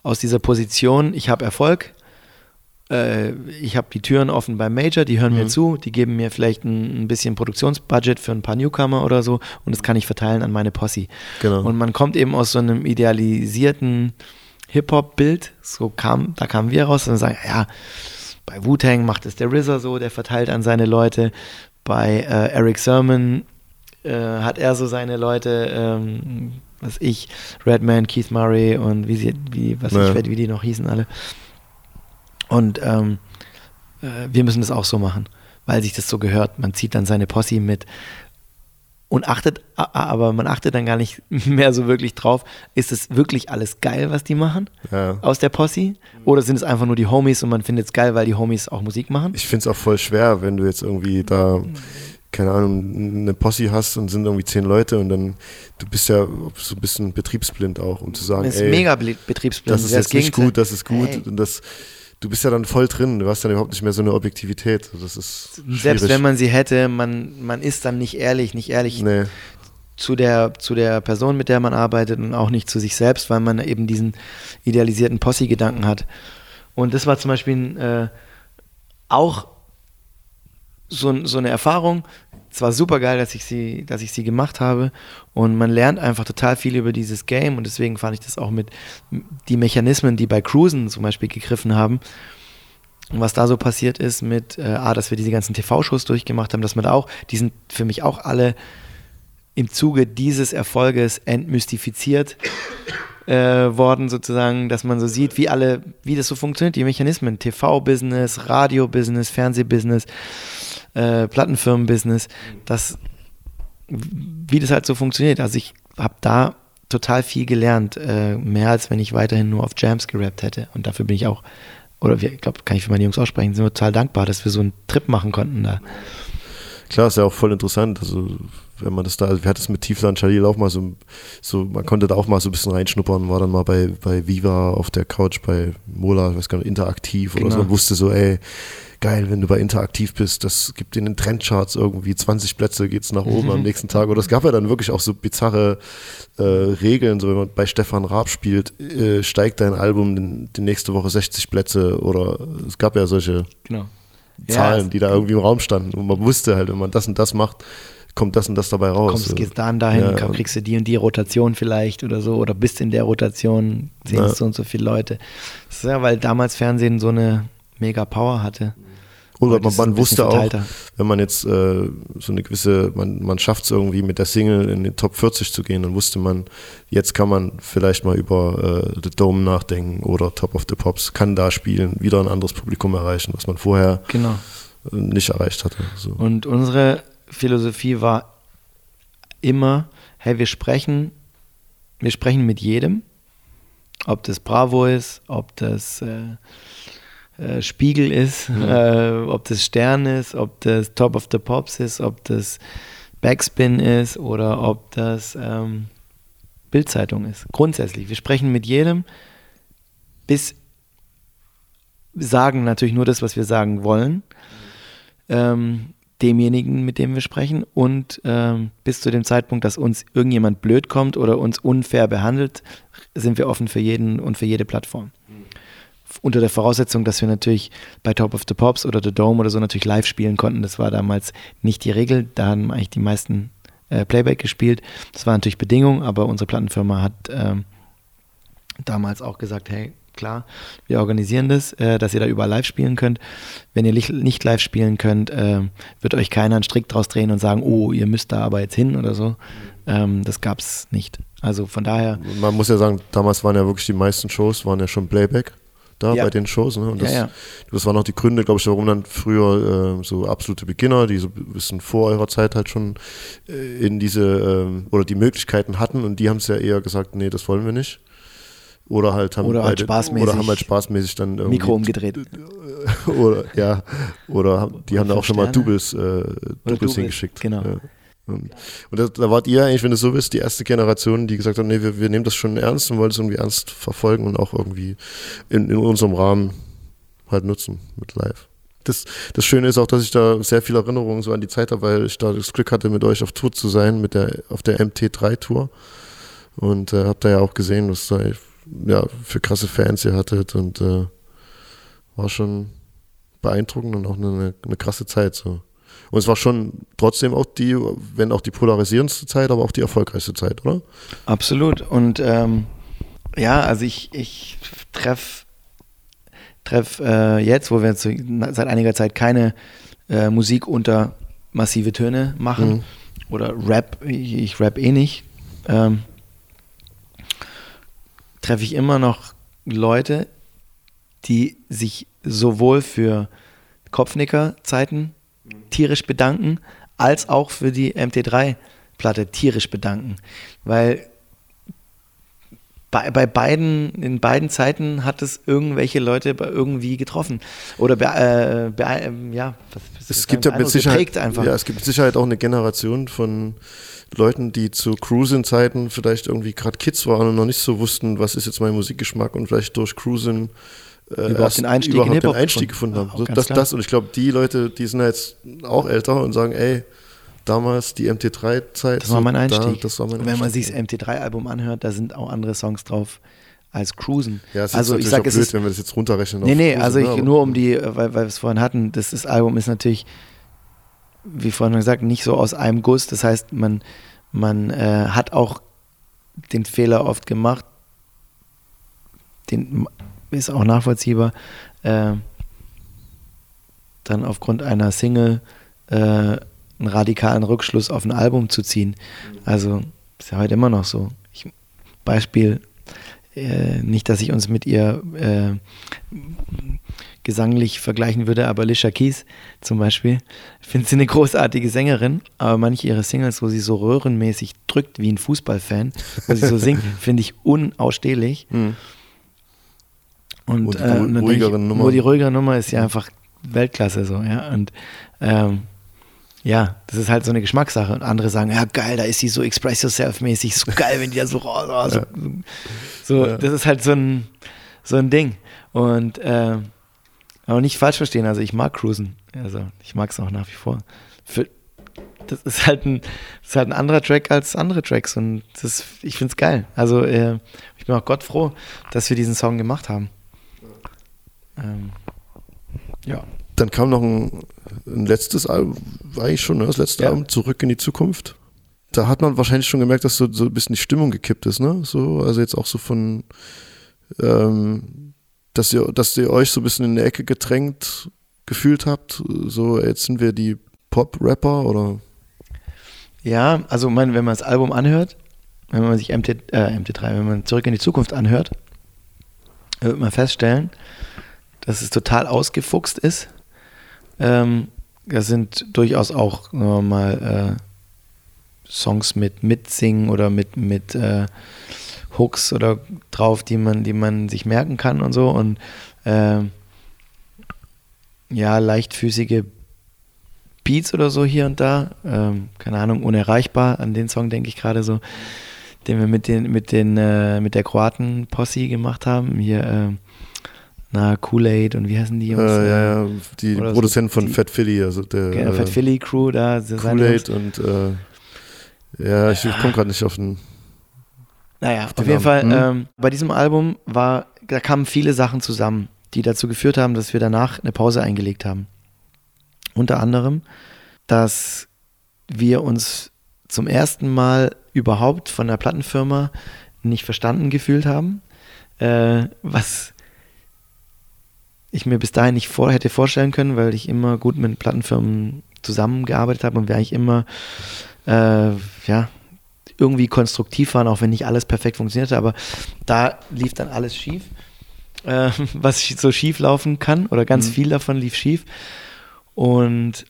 [SPEAKER 6] aus dieser Position, ich habe Erfolg, äh, ich habe die Türen offen beim Major, die hören
[SPEAKER 7] Mhm.
[SPEAKER 6] mir zu, die geben mir vielleicht ein, ein bisschen Produktionsbudget für ein paar Newcomer oder so und das kann ich verteilen an meine Posse.
[SPEAKER 7] Genau.
[SPEAKER 6] Und man kommt eben aus so einem idealisierten Hip-Hop-Bild, so kam, da kamen wir raus und sagen, ja, bei Wu-Tang macht es der RZA so, der verteilt an seine Leute, bei äh, Eric Sermon äh, hat er so seine Leute, ähm, was ich, Redman, Keith Murray und wie sie, wie, was
[SPEAKER 7] Ja.
[SPEAKER 6] ich, wie die noch hießen alle. Und ähm, äh, wir müssen das auch so machen, weil sich das so gehört. Man zieht dann seine Posse mit und achtet, aber man achtet dann gar nicht mehr so wirklich drauf, ist es wirklich alles geil, was die machen
[SPEAKER 7] Ja.
[SPEAKER 6] aus der Posse? Oder sind es einfach nur die Homies und man findet es geil, weil die Homies auch Musik machen?
[SPEAKER 7] Ich finde es auch voll schwer, wenn du jetzt irgendwie da, keine Ahnung, eine Posse hast und sind irgendwie zehn Leute und dann, du bist ja so ein bisschen betriebsblind auch, um zu sagen,
[SPEAKER 6] Das ist
[SPEAKER 7] ey,
[SPEAKER 6] mega betriebsblind.
[SPEAKER 7] das ist jetzt nicht
[SPEAKER 6] Gegenteil.
[SPEAKER 7] gut, das ist gut
[SPEAKER 6] Ey.
[SPEAKER 7] und das, du bist ja dann voll drin, du hast dann überhaupt nicht mehr so eine Objektivität, das ist
[SPEAKER 6] Selbst
[SPEAKER 7] schwierig.
[SPEAKER 6] wenn man sie hätte, man, man ist dann nicht ehrlich, nicht ehrlich.
[SPEAKER 7] Nee,
[SPEAKER 6] zu der, zu der Person, mit der man arbeitet und auch nicht zu sich selbst, weil man eben diesen idealisierten Posse-Gedanken hat. Und das war zum Beispiel äh, auch so, so eine Erfahrung. Es war super geil, dass ich, sie, dass ich sie gemacht habe. Und man lernt einfach total viel über dieses Game. Und deswegen fand ich das auch mit die Mechanismen, die bei Cruisen zum Beispiel gegriffen haben. Und was da so passiert ist mit, äh, dass wir diese ganzen TV-Shows durchgemacht haben, dass man da auch, die sind für mich auch alle im Zuge dieses Erfolges entmystifiziert äh, worden, sozusagen, dass man so sieht, wie alle, wie das so funktioniert, die Mechanismen, TV-Business, Radio-Business, Fernseh-Business, äh, Plattenfirmen-Business, das, wie das halt so funktioniert. Also ich habe da total viel gelernt, äh, mehr als wenn ich weiterhin nur auf Jams gerappt hätte. Und dafür bin ich auch, oder ich glaube, kann ich für meine Jungs aussprechen, sind wir total dankbar, dass wir so einen Trip machen konnten da.
[SPEAKER 7] Klar, ist ja auch voll interessant. Also wenn man das da, wir hatten es mit Tiefland Jalil auch mal so, so, man konnte da auch mal so ein bisschen reinschnuppern, war dann mal bei, bei Viva auf der Couch bei Mola, ich weiß gar nicht, interaktiv genau. oder so und wusste so, ey, geil, wenn du bei interaktiv bist, das gibt in den Trendcharts irgendwie 20 Plätze, geht's nach oben mhm. am nächsten Tag. Oder es gab ja dann wirklich auch so bizarre äh, Regeln, so wenn man bei Stefan Raab spielt, äh, steigt dein Album die nächste Woche 60 Plätze oder es gab ja solche genau. Zahlen, ja, die da irgendwie im Raum standen. Und man wusste halt, wenn man das und das macht, kommt das und das dabei raus.
[SPEAKER 6] Kommst, gehst dann dahin, ja, kriegst du die und die Rotation vielleicht oder so, oder bist in der Rotation, sehen ja. so und so viele Leute. Das ist ja, weil damals Fernsehen so eine mega Power hatte.
[SPEAKER 7] Oder man, man wusste auch, wenn man jetzt äh, so eine gewisse, man, man schafft es irgendwie mit der Single in den Top 40 zu gehen, dann wusste man, jetzt kann man vielleicht mal über äh, The Dome nachdenken oder Top of the Pops, kann da spielen, wieder ein anderes Publikum erreichen, was man vorher genau. nicht erreicht hatte. So.
[SPEAKER 6] Und unsere Philosophie war immer, hey, wir sprechen, wir sprechen mit jedem, ob das Bravo ist, ob das äh, äh, Spiegel ist, mhm. äh, ob das Stern ist, ob das Top of the Pops ist, ob das Backspin ist oder ob das ähm, Bildzeitung ist. Grundsätzlich, wir sprechen mit jedem, bis sagen natürlich nur das, was wir sagen wollen. Ähm, demjenigen, mit dem wir sprechen und ähm, bis zu dem Zeitpunkt, dass uns irgendjemand blöd kommt oder uns unfair behandelt, sind wir offen für jeden und für jede Plattform. Mhm. Unter der Voraussetzung, dass wir natürlich bei Top of the Pops oder The Dome oder so natürlich live spielen konnten. Das war damals nicht die Regel. Da haben eigentlich die meisten äh, Playback gespielt. Das war natürlich Bedingung, aber unsere Plattenfirma hat ähm, damals auch gesagt, hey, klar, wir organisieren das, äh, dass ihr da überall live spielen könnt. Wenn ihr nicht live spielen könnt, äh, wird euch keiner einen Strick draus drehen und sagen, oh, ihr müsst da aber jetzt hin oder so. Ähm, das gab es nicht. Also von daher.
[SPEAKER 7] Man muss ja sagen, damals waren ja wirklich die meisten Shows, waren ja schon Playback da ja. bei den Shows. Ne? Und das, ja, ja. das waren auch die Gründe, glaube ich, warum dann früher äh, so absolute Beginner, die so ein bisschen vor eurer Zeit halt schon äh, in diese äh, oder die Möglichkeiten hatten und die haben es ja eher gesagt, nee, das wollen wir nicht. Oder halt haben,
[SPEAKER 6] oder halt,
[SPEAKER 7] spaßmäßig, oder haben halt spaßmäßig dann irgendwie
[SPEAKER 6] Mikro umgedreht.
[SPEAKER 7] oder ja, oder die haben da auch schon mal Doubles, äh, Doubles hingeschickt.
[SPEAKER 6] Genau. Ja.
[SPEAKER 7] Und, und da, da, wart ihr eigentlich, wenn du so bist, die erste Generation, die gesagt hat, nee, wir, wir nehmen das schon ernst und wollen es irgendwie ernst verfolgen und auch irgendwie in, in unserem Rahmen halt nutzen mit live. Das, das Schöne ist auch, dass ich da sehr viele Erinnerungen so an die Zeit habe, weil ich da das Glück hatte, mit euch auf Tour zu sein, mit der, auf der MT3-Tour. Und äh, hab da ja auch gesehen, was da ja, für krasse Fans ihr hattet und äh, war schon beeindruckend und auch eine, eine krasse Zeit so. Und es war schon trotzdem auch die, wenn auch die polarisierendste Zeit, aber auch die erfolgreichste Zeit, oder?
[SPEAKER 6] Absolut. Und ähm, ja, also ich, ich treffe treff, äh, jetzt, wo wir jetzt seit einiger Zeit keine äh, Musik unter massive Töne machen mhm. oder Rap, ich, ich rap eh nicht, ähm, treffe ich immer noch Leute, die sich sowohl für Kopfnicker-Zeiten tierisch bedanken, als auch für die MT3-Platte tierisch bedanken. Weil bei, bei beiden, in beiden Zeiten hat es irgendwelche Leute irgendwie getroffen. Oder be, äh, be, äh, ja,
[SPEAKER 7] was, was es gibt ja mit Sicherheit, einfach. Ja, es gibt mit Sicherheit auch eine Generation von Leuten, die zu Cruising-Zeiten vielleicht irgendwie gerade Kids waren und noch nicht so wussten, was ist jetzt mein Musikgeschmack und vielleicht durch Cruising
[SPEAKER 6] äh, überhaupt den Einstieg,
[SPEAKER 7] überhaupt den Einstieg gefunden haben. Ja, das, das, und ich glaube, die Leute, die sind jetzt auch älter und sagen, ey, damals, die MT3-Zeit.
[SPEAKER 6] Das war mein Einstieg.
[SPEAKER 7] Da, das war mein
[SPEAKER 6] Wenn man
[SPEAKER 7] Einstieg.
[SPEAKER 6] sich das MT3-Album anhört, da sind auch andere Songs drauf als Cruisen.
[SPEAKER 7] Ja, es ist
[SPEAKER 6] also ich
[SPEAKER 7] natürlich
[SPEAKER 6] sag,
[SPEAKER 7] auch
[SPEAKER 6] es
[SPEAKER 7] blöd,
[SPEAKER 6] ist
[SPEAKER 7] wenn wir das jetzt runterrechnen.
[SPEAKER 6] Nee, nee,
[SPEAKER 7] Cruisen,
[SPEAKER 6] also
[SPEAKER 7] ne,
[SPEAKER 6] ich,
[SPEAKER 7] aber-
[SPEAKER 6] nur um die, weil, weil wir es vorhin hatten, das, das Album ist natürlich, wie vorhin schon gesagt, nicht so aus einem Guss. Das heißt, man, man äh, hat auch den Fehler oft gemacht, den ist auch nachvollziehbar, äh, dann aufgrund einer Single äh, einen radikalen Rückschluss auf ein Album zu ziehen. Also ist ja heute immer noch so. Ich, Beispiel, äh, nicht, dass ich uns mit ihr äh, gesanglich vergleichen würde, aber Alicia Keys zum Beispiel, ich finde sie eine großartige Sängerin, aber manche ihre Singles, wo sie so röhrenmäßig drückt wie ein Fußballfan, wo sie so singt, finde ich unausstehlich.
[SPEAKER 7] Hm.
[SPEAKER 6] Und,
[SPEAKER 7] Wo die
[SPEAKER 6] äh, und ich,
[SPEAKER 7] Nummer-
[SPEAKER 6] Wo die ruhigere Nummer ist ja einfach Weltklasse so, ja. Und ähm, ja, das ist halt so eine Geschmackssache. Und andere sagen, ja geil, da ist sie so Express Yourself-mäßig, so geil, wenn die da so, raus- so, so
[SPEAKER 7] Ja.
[SPEAKER 6] das ist halt so ein, so ein Ding. Und äh, aber nicht falsch verstehen, also ich mag Cruisen. Also ich mag es auch nach wie vor. Für, das ist halt ein, das ist halt ein anderer Track als andere Tracks und das, ich finde es geil. Also äh, ich bin auch Gott froh, dass wir diesen Song gemacht haben. Ähm, ja.
[SPEAKER 7] Dann kam noch ein, ein letztes Album, war eigentlich schon ne, das letzte
[SPEAKER 6] Ja.
[SPEAKER 7] Album, Zurück in die Zukunft. Da hat man wahrscheinlich schon gemerkt, dass so, so ein bisschen die Stimmung gekippt ist, ne? So, also jetzt auch so von, ähm, dass ihr, dass ihr euch so ein bisschen in eine Ecke gedrängt gefühlt habt. So, jetzt sind wir die Pop-Rapper oder
[SPEAKER 6] Ja, also mein, wenn man das Album anhört, wenn man sich MT, äh, MT3, wenn man zurück in die Zukunft anhört, wird man feststellen, dass es total ausgefuchst ist. Ähm, das sind durchaus auch mal äh, Songs mit Mitsingen oder mit, mit äh, Hooks oder drauf, die man, die man sich merken kann und so. Und ähm, ja, leichtfüßige Beats oder so hier und da. Ähm, keine Ahnung, unerreichbar. An den Song denke ich gerade so, den wir mit den, mit den, äh, mit der Kroaten-Posse gemacht haben. Hier, ähm, na, Kool-Aid und wie heißen die Jungs?
[SPEAKER 7] äh, ja, ja, die
[SPEAKER 6] Oder so
[SPEAKER 7] Produzenten von
[SPEAKER 6] die-
[SPEAKER 7] Fat Philly, also der
[SPEAKER 6] Genau, Fat
[SPEAKER 7] äh,
[SPEAKER 6] Philly Crew da.
[SPEAKER 7] Kool-Aid und äh, ja, ich komme gerade nicht auf den.
[SPEAKER 6] Naja, auf
[SPEAKER 7] den
[SPEAKER 6] jeden Fall,
[SPEAKER 7] Namen.
[SPEAKER 6] ähm, bei diesem Album war, da kamen viele Sachen zusammen, die dazu geführt haben, dass wir danach eine Pause eingelegt haben. Unter anderem, dass wir uns zum ersten Mal überhaupt von der Plattenfirma nicht verstanden gefühlt haben, äh, was ich mir bis dahin nicht vor, hätte vorstellen können, weil ich immer gut mit Plattenfirmen zusammengearbeitet habe und wir eigentlich immer äh, ja, irgendwie konstruktiv waren, auch wenn nicht alles perfekt funktionierte, aber da lief dann alles schief, äh, was so schief laufen kann oder ganz viel davon lief schief. Und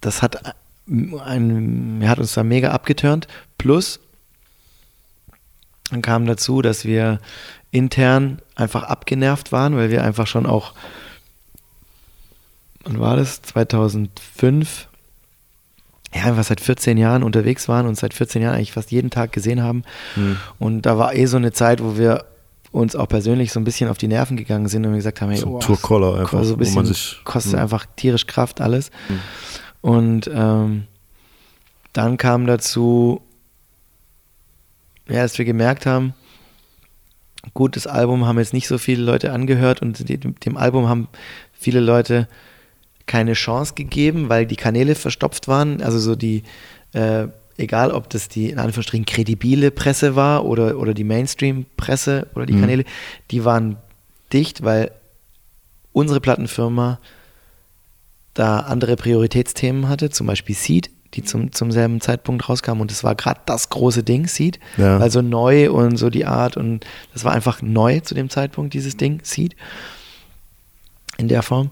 [SPEAKER 6] das hat, ein, hat uns da mega abgeturnt, plus dann kam dazu, dass wir intern einfach abgenervt waren, weil wir einfach schon auch, wann war das? 2005 ja, einfach seit 14 Jahren unterwegs waren und seit 14 Jahren eigentlich fast jeden Tag gesehen haben. Und da war eh so eine Zeit, wo wir uns auch persönlich so ein bisschen auf die Nerven gegangen sind und wir gesagt haben, hey,
[SPEAKER 7] So
[SPEAKER 6] oh,
[SPEAKER 7] Tourcaller einfach,
[SPEAKER 6] so ein bisschen
[SPEAKER 7] sich-
[SPEAKER 6] kostet
[SPEAKER 7] Mhm.
[SPEAKER 6] einfach tierisch Kraft alles. Und ähm, dann kam dazu, ja, dass wir gemerkt haben, gut, das Album haben jetzt nicht so viele Leute angehört und dem Album haben viele Leute keine Chance gegeben, weil die Kanäle verstopft waren. Also so die, äh, egal ob das die in Anführungsstrichen kredibile Presse war oder, oder die Mainstream-Presse oder die Kanäle, die waren dicht, weil unsere Plattenfirma da andere Prioritätsthemen hatte, zum Beispiel Seed, die zum, zum selben Zeitpunkt rauskam und das war gerade das große Ding, Seed,
[SPEAKER 7] Ja.
[SPEAKER 6] also neu und so die Art und das war einfach neu zu dem Zeitpunkt, dieses Ding, Seed, in der Form.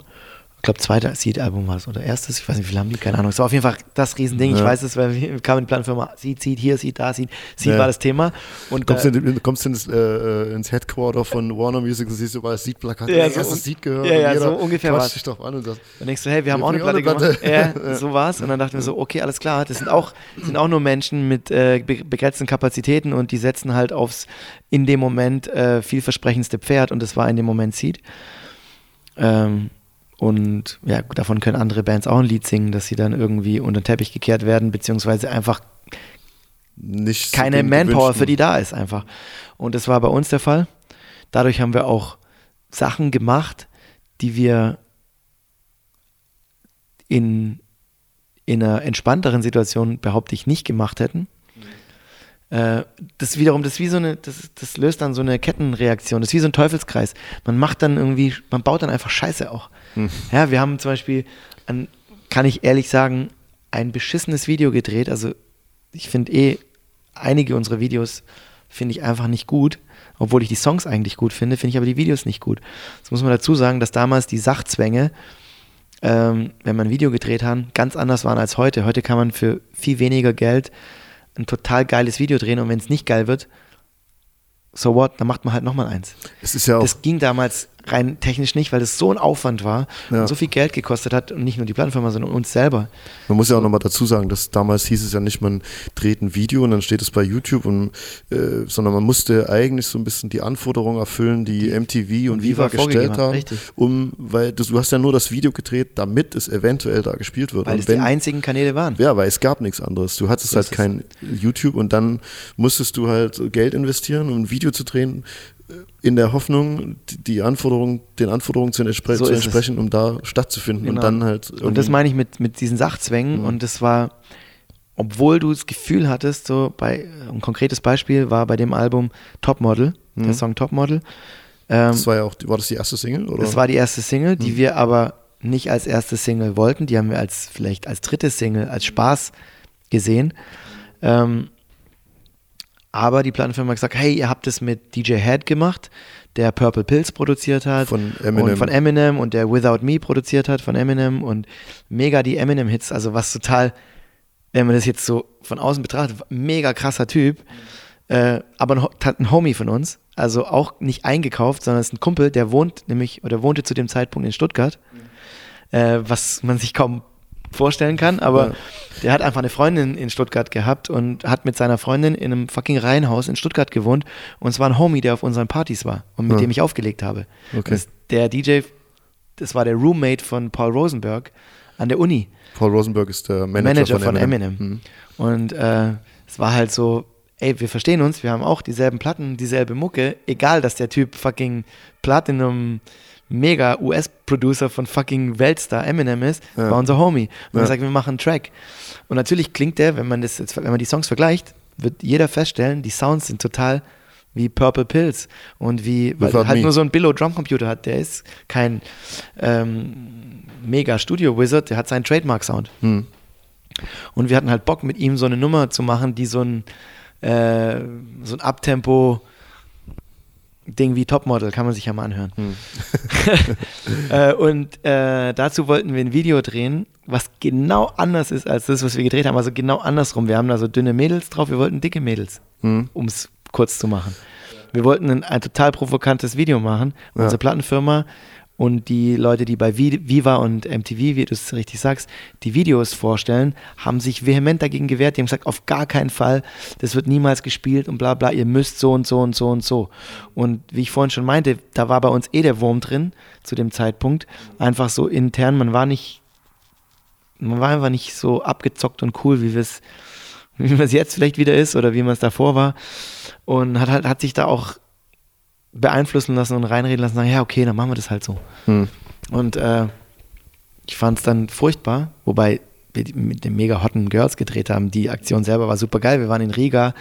[SPEAKER 6] Ich glaube, zweiter Seed-Album war es oder erstes, ich weiß nicht, wie viele haben die, keine Ahnung. Es war auf jeden Fall das Riesending, ich
[SPEAKER 7] Ja.
[SPEAKER 6] weiß es, weil wir kamen in die Plattenfirma, Seed, Seed, hier, Seed, da, Seed, Seed
[SPEAKER 7] Ja.
[SPEAKER 6] war das Thema. Und
[SPEAKER 7] Kommst
[SPEAKER 6] da,
[SPEAKER 7] du in, kommst du ins, äh, äh, ins Headquarter von Warner Music und siehst überall das Seed-Plakat.
[SPEAKER 6] Ja, so
[SPEAKER 7] so
[SPEAKER 6] un-
[SPEAKER 7] Seed gehört.
[SPEAKER 6] ja, ja, so ungefähr war's.
[SPEAKER 7] dich an und
[SPEAKER 6] Dann denkst du, hey, wir haben auch eine Platte gemacht. Ja, so war's. Und dann dachten wir so, okay, alles klar, das sind auch, sind auch nur Menschen mit äh, be begrenzten Kapazitäten und die setzen halt aufs in dem Moment äh, vielversprechendste Pferd und das war in dem Moment Seed. Ähm, Und ja, davon können andere Bands auch ein Lied singen, dass sie dann irgendwie unter den Teppich gekehrt werden, beziehungsweise einfach
[SPEAKER 7] Nicht
[SPEAKER 6] keine Manpower
[SPEAKER 7] gewünschten-
[SPEAKER 6] für die da ist einfach. Und das war bei uns der Fall. Dadurch haben wir auch Sachen gemacht, die wir in, in einer entspannteren Situation, behaupte ich, nicht gemacht hätten. Äh, das wiederum, das ist wie so eine, das, das löst dann so eine Kettenreaktion, das ist wie so ein Teufelskreis. Man macht dann irgendwie, man baut dann einfach Scheiße auch. Ja, wir haben zum Beispiel, ein, kann ich ehrlich sagen, ein beschissenes Video gedreht. Also ich finde eh, einige unserer Videos finde ich einfach nicht gut. Obwohl ich die Songs eigentlich gut finde, finde ich aber die Videos nicht gut. Das muss man dazu sagen, dass damals die Sachzwänge, ähm, wenn man ein Video gedreht hat, ganz anders waren als heute. Heute kann man für viel weniger Geld ein total geiles Video drehen und wenn es nicht geil wird, so what, dann macht man halt nochmal eins.
[SPEAKER 7] Es ist ja auch,
[SPEAKER 6] Das ging damals rein technisch nicht, weil es so ein Aufwand war
[SPEAKER 7] Ja.
[SPEAKER 6] und so viel Geld gekostet hat und nicht nur die Plattenfirma, sondern uns selber.
[SPEAKER 7] man muss ja auch nochmal dazu sagen, dass damals hieß es ja nicht, man dreht ein Video und dann steht es bei YouTube, und, äh, sondern man musste eigentlich so ein bisschen die Anforderungen erfüllen, die, MTV und Viva
[SPEAKER 6] Viva
[SPEAKER 7] gestellt haben,
[SPEAKER 6] richtig.
[SPEAKER 7] um, weil du, du hast ja nur das Video gedreht, damit es eventuell da gespielt wird.
[SPEAKER 6] Weil
[SPEAKER 7] und
[SPEAKER 6] es die einzigen Kanäle waren.
[SPEAKER 7] Ja, weil es gab nichts anderes. Du hattest halt
[SPEAKER 6] ist es.
[SPEAKER 7] kein YouTube und dann musstest du halt Geld investieren, um ein Video zu drehen, in der Hoffnung, die- Anforderungen, den Anforderungen zu, entspre
[SPEAKER 6] So
[SPEAKER 7] zu
[SPEAKER 6] ist es.
[SPEAKER 7] entsprechen, um da stattzufinden und
[SPEAKER 6] Genau.
[SPEAKER 7] dann halt.
[SPEAKER 6] Und das meine ich mit, mit diesen Sachzwängen. Und das war, obwohl du das Gefühl hattest, so bei, ein konkretes Beispiel war bei dem Album Topmodel, der Song Topmodel. Ähm,
[SPEAKER 7] das war ja auch, war das die erste Single? Oder?
[SPEAKER 6] das war die erste Single, die wir aber nicht als erste Single wollten. Die haben wir als vielleicht als dritte Single, als Spaß gesehen. Ähm, aber die Plattenfirma hat gesagt, hey, ihr habt es mit DJ Head gemacht, der Purple Pills produziert hat.
[SPEAKER 7] Von Eminem.
[SPEAKER 6] Und von Eminem und der Without Me produziert hat von Eminem und mega die Eminem-Hits, also was total, wenn man das jetzt so von außen betrachtet, mega krasser Typ. Äh, aber ein, ein Homie von uns, also auch nicht eingekauft, sondern ist ein Kumpel, der wohnt nämlich oder wohnte zu dem Zeitpunkt in Stuttgart, äh, was man sich kaum vorstellen kann, aber
[SPEAKER 7] Ja.
[SPEAKER 6] der hat einfach eine Freundin in Stuttgart gehabt und hat mit seiner Freundin in einem fucking Reihenhaus in Stuttgart gewohnt und es war ein Homie, der auf unseren Partys war und mit
[SPEAKER 7] Ja.
[SPEAKER 6] dem ich aufgelegt habe.
[SPEAKER 7] Okay.
[SPEAKER 6] Das, der DJ, das war der Roommate von Paul Rosenberg an der Uni.
[SPEAKER 7] Paul Rosenberg ist der Manager,
[SPEAKER 6] Manager,
[SPEAKER 7] von,
[SPEAKER 6] von
[SPEAKER 7] Eminem.
[SPEAKER 6] Eminem.
[SPEAKER 7] Mhm.
[SPEAKER 6] Und äh, es war halt so, ey, wir verstehen uns, wir haben auch dieselben Platten, dieselbe Mucke, egal, dass der Typ fucking Platinum mega US-Producer von fucking Weltstar Eminem ist,
[SPEAKER 7] Ja.
[SPEAKER 6] war unser Homie. Und
[SPEAKER 7] Ja.
[SPEAKER 6] er sagt, wir machen einen Track. Und natürlich klingt der, wenn man das jetzt, wenn man die Songs vergleicht, wird jeder feststellen, die Sounds sind total wie Purple Pills und wie, weil er halt
[SPEAKER 7] Me.
[SPEAKER 6] nur so ein Billo Drumcomputer hat, der ist kein ähm, mega Studio Wizard, der hat seinen Trademark Sound.
[SPEAKER 7] Hm.
[SPEAKER 6] Und wir hatten halt Bock, mit ihm so eine Nummer zu machen, die so ein, äh, so ein Abtempo Ding wie Topmodel, kann man sich ja mal anhören. äh, und äh, dazu wollten wir ein Video drehen, was genau anders ist als das, was wir gedreht haben. Also genau andersrum. Wir haben da so dünne Mädels drauf, wir wollten dicke Mädels,
[SPEAKER 7] Hm.
[SPEAKER 6] um es kurz zu machen. Wir wollten ein, ein total provokantes Video machen.
[SPEAKER 7] Ja.
[SPEAKER 6] Unsere Plattenfirma und die Leute, die bei Vi- Viva und MTV, wie du es richtig sagst, die Videos vorstellen, haben sich vehement dagegen gewehrt. Die haben gesagt, auf gar keinen Fall, das wird niemals gespielt und bla bla, ihr müsst so und so und so und so. Und wie ich vorhin schon meinte, da war bei uns eh der Wurm drin zu dem Zeitpunkt. Einfach so intern, man war nicht, man war einfach nicht so abgezockt und cool, wie wir es wie man es jetzt vielleicht wieder ist oder wie man es davor war. Und hat, halt, hat sich da auch beeinflussen lassen und reinreden lassen, sagen, ja, okay, dann machen wir das halt so.
[SPEAKER 7] Hm.
[SPEAKER 6] Und äh, ich fand es dann furchtbar, wobei wir mit den mega hotten Girls gedreht haben. Die Aktion selber war super geil. Wir waren in Riga,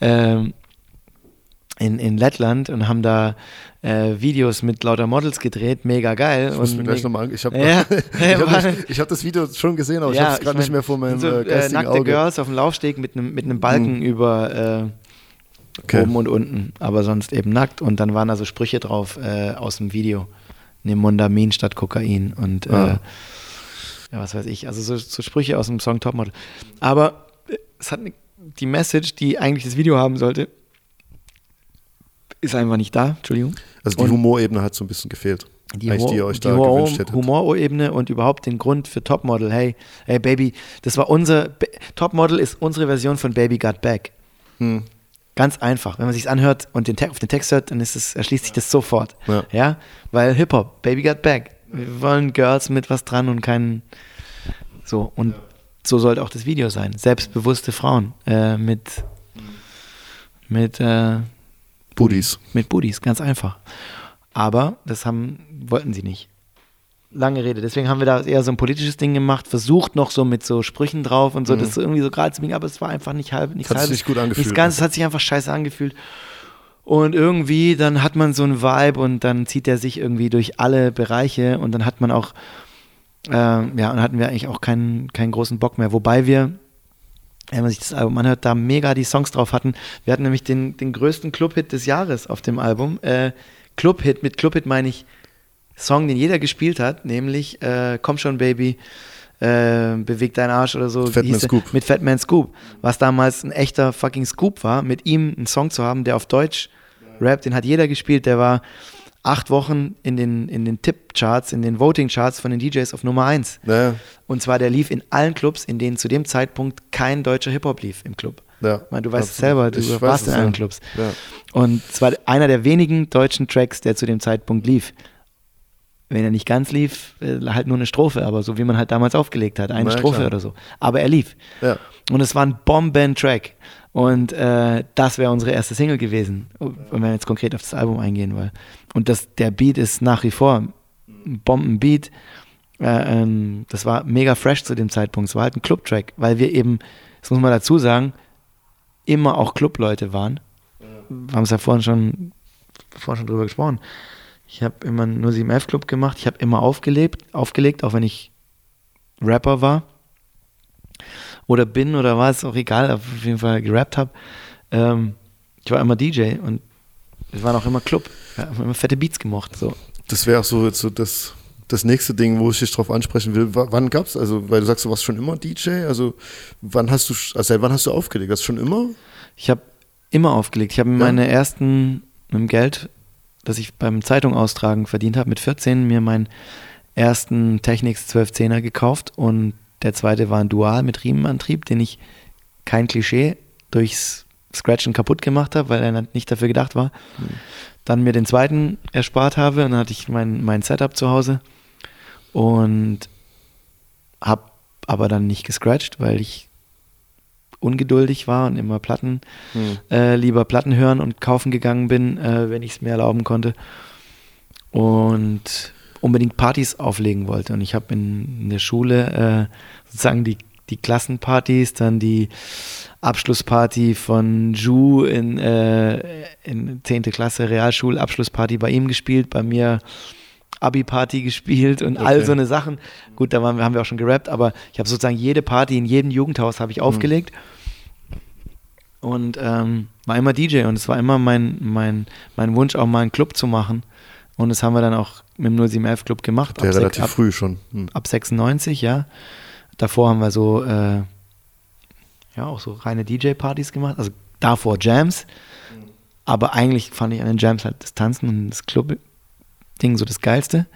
[SPEAKER 6] ähm, in, in Lettland und haben da äh, Videos mit lauter Models gedreht. Mega geil.
[SPEAKER 7] Ich muss mir
[SPEAKER 6] und
[SPEAKER 7] gleich
[SPEAKER 6] mega-
[SPEAKER 7] nochmal. Ich habe
[SPEAKER 6] Ja,
[SPEAKER 7] hab hab das Video schon gesehen, aber ich habe es gerade
[SPEAKER 6] ich
[SPEAKER 7] nicht mehr vor meinem
[SPEAKER 6] so,
[SPEAKER 7] äh,
[SPEAKER 6] äh,
[SPEAKER 7] geistigen
[SPEAKER 6] nackte
[SPEAKER 7] Auge.
[SPEAKER 6] Girls auf dem Laufsteg mit einem mit Balken über äh,
[SPEAKER 7] Okay.
[SPEAKER 6] oben und unten, aber sonst eben nackt. Und dann waren da so Sprüche drauf äh, aus dem Video. Nimm Mondamin statt Kokain und äh,
[SPEAKER 7] Ah.
[SPEAKER 6] ja, was weiß ich. Also so, so Sprüche aus dem Song Topmodel. Aber äh, es hat ne, die Message, die eigentlich das Video haben sollte, ist einfach nicht da. Entschuldigung.
[SPEAKER 7] Also die
[SPEAKER 6] Und-
[SPEAKER 7] Humorebene hat so ein bisschen gefehlt.
[SPEAKER 6] die, Humor,
[SPEAKER 7] die ihr euch
[SPEAKER 6] die
[SPEAKER 7] da
[SPEAKER 6] Humor,
[SPEAKER 7] gewünscht hättet.
[SPEAKER 6] Humorebene und überhaupt den Grund für Topmodel. Hey, hey Baby, das war unser Topmodel ist unsere Version von Baby Got Back.
[SPEAKER 7] Hm.
[SPEAKER 6] Ganz einfach. Wenn man sich anhört und den auf den Text hört, dann ist es, erschließt sich das sofort.
[SPEAKER 7] Ja.
[SPEAKER 6] Ja, weil Hip Hop, Baby Got Back. Wir wollen Girls mit was dran und keinen. So, und so sollte auch das Video sein. Selbstbewusste Frauen äh, mit, mit, äh,
[SPEAKER 7] Buddies.
[SPEAKER 6] mit Booties, ganz einfach. Aber das haben, wollten sie nicht. Lange Rede. Deswegen haben wir da eher so ein politisches Ding gemacht, versucht noch so mit so Sprüchen drauf und so, das so irgendwie so gerade zu biegen, aber es war einfach nicht halb, nichts
[SPEAKER 7] Hat sich
[SPEAKER 6] halbes.
[SPEAKER 7] nicht gut angefühlt.
[SPEAKER 6] Nichts Ganzes, es hat sich einfach scheiße angefühlt. Und irgendwie, dann hat man so einen Vibe und dann zieht er sich irgendwie durch alle Bereiche und dann hat man auch, ähm, ja, und hatten wir eigentlich auch keinen, keinen großen Bock mehr. Wobei wir, wenn man sich das Album anhört, da mega die Songs drauf hatten. Wir hatten nämlich den, den größten Clubhit des Jahres auf dem Album. Äh, Clubhit, mit Clubhit meine ich Song, den jeder gespielt hat, nämlich äh, Komm schon, Baby, äh, Beweg deinen Arsch oder so.
[SPEAKER 7] Fat
[SPEAKER 6] wie
[SPEAKER 7] Man
[SPEAKER 6] hieß der?
[SPEAKER 7] Scoop.
[SPEAKER 6] Mit Fat Man Scoop. Was damals ein echter fucking Scoop war, mit ihm einen Song zu haben, der auf Deutsch rappt, den hat jeder gespielt. Der war acht Wochen in den, in den Tipp-Charts, in den Voting-Charts von den DJs auf Nummer eins.
[SPEAKER 7] Naja,
[SPEAKER 6] Und zwar, der lief in allen Clubs, in denen zu dem Zeitpunkt kein deutscher Hip-Hop lief im Club.
[SPEAKER 7] ja.
[SPEAKER 6] Meine, du weißt es selber, du
[SPEAKER 7] Ich
[SPEAKER 6] warst in allen
[SPEAKER 7] ja.
[SPEAKER 6] Clubs.
[SPEAKER 7] Ja.
[SPEAKER 6] Und es war einer der wenigen deutschen Tracks, der zu dem Zeitpunkt lief. Wenn er nicht ganz lief, äh, halt nur eine Strophe, aber so wie man halt damals aufgelegt hat, eine
[SPEAKER 7] Na,
[SPEAKER 6] Strophe
[SPEAKER 7] klar.
[SPEAKER 6] oder so. Aber er lief.
[SPEAKER 7] Ja.
[SPEAKER 6] Und es war ein Bomben-Track. Und äh, das wäre unsere erste Single gewesen, wenn wir jetzt konkret auf das Album eingehen wollen. Und das, der Beat ist nach wie vor ein Bombenbeat. Äh, ähm, das war mega fresh zu dem Zeitpunkt. Es war halt ein Club-Track, weil wir eben, das muss man dazu sagen, immer auch Clubleute waren. Wir haben es ja vorhin schon, vorhin schon drüber gesprochen. Ich habe immer nur 7F Club gemacht. Ich habe immer aufgelebt, aufgelegt, auch wenn ich Rapper war oder bin oder war es auch egal, auf jeden Fall gerappt habe. Ähm, ich war immer DJ und wir waren auch immer Club. Wir haben immer fette Beats gemocht. So.
[SPEAKER 7] Das wäre auch so, so das, das nächste Ding, wo ich dich drauf ansprechen will. W wann gab's, also, weil du sagst, du warst schon immer DJ, also wann hast du, also seit wann hast du aufgelegt? Das schon immer?
[SPEAKER 6] Ich habe immer aufgelegt. Ich habe
[SPEAKER 7] Ja.
[SPEAKER 6] meine ersten mit dem Geld, das ich beim Zeitung austragen verdient habe, mit 14 mir meinen ersten Technics 1210er gekauft und der zweite war ein Dual mit Riemenantrieb, den ich kein Klischee durchs Scratchen kaputt gemacht habe, weil er nicht dafür gedacht war. Dann mir den zweiten erspart habe und dann hatte ich mein, mein Setup zu Hause und habe aber dann nicht gescratcht, weil ich ungeduldig war und immer Platten, äh, lieber Platten hören und kaufen gegangen bin, äh, wenn ich es mir erlauben konnte. Und unbedingt Partys auflegen wollte. Und ich habe in, in der Schule äh, sozusagen die, die Klassenpartys, dann die Abschlussparty von Ju in, äh, in 10. Klasse, Realschulabschlussparty bei ihm gespielt, bei mir Abi-Party gespielt und all
[SPEAKER 7] Okay.
[SPEAKER 6] so eine Sachen. Gut, da waren, haben wir auch schon gerappt, aber ich habe sozusagen jede Party in jedem Jugendhaus habe ich aufgelegt und ähm, war immer DJ und es war immer mein, mein, mein Wunsch, auch mal einen Club zu machen. Und das haben wir dann auch mit dem 0711 Club gemacht.
[SPEAKER 7] Der
[SPEAKER 6] ab,
[SPEAKER 7] relativ
[SPEAKER 6] ab,
[SPEAKER 7] früh schon. Hm.
[SPEAKER 6] ab 96, ja. Davor haben wir so, äh, ja, auch so reine DJ-Partys gemacht. Also davor Jams. Aber eigentlich fand ich an den Jams halt das Tanzen und das Club-Ding so das Geilste.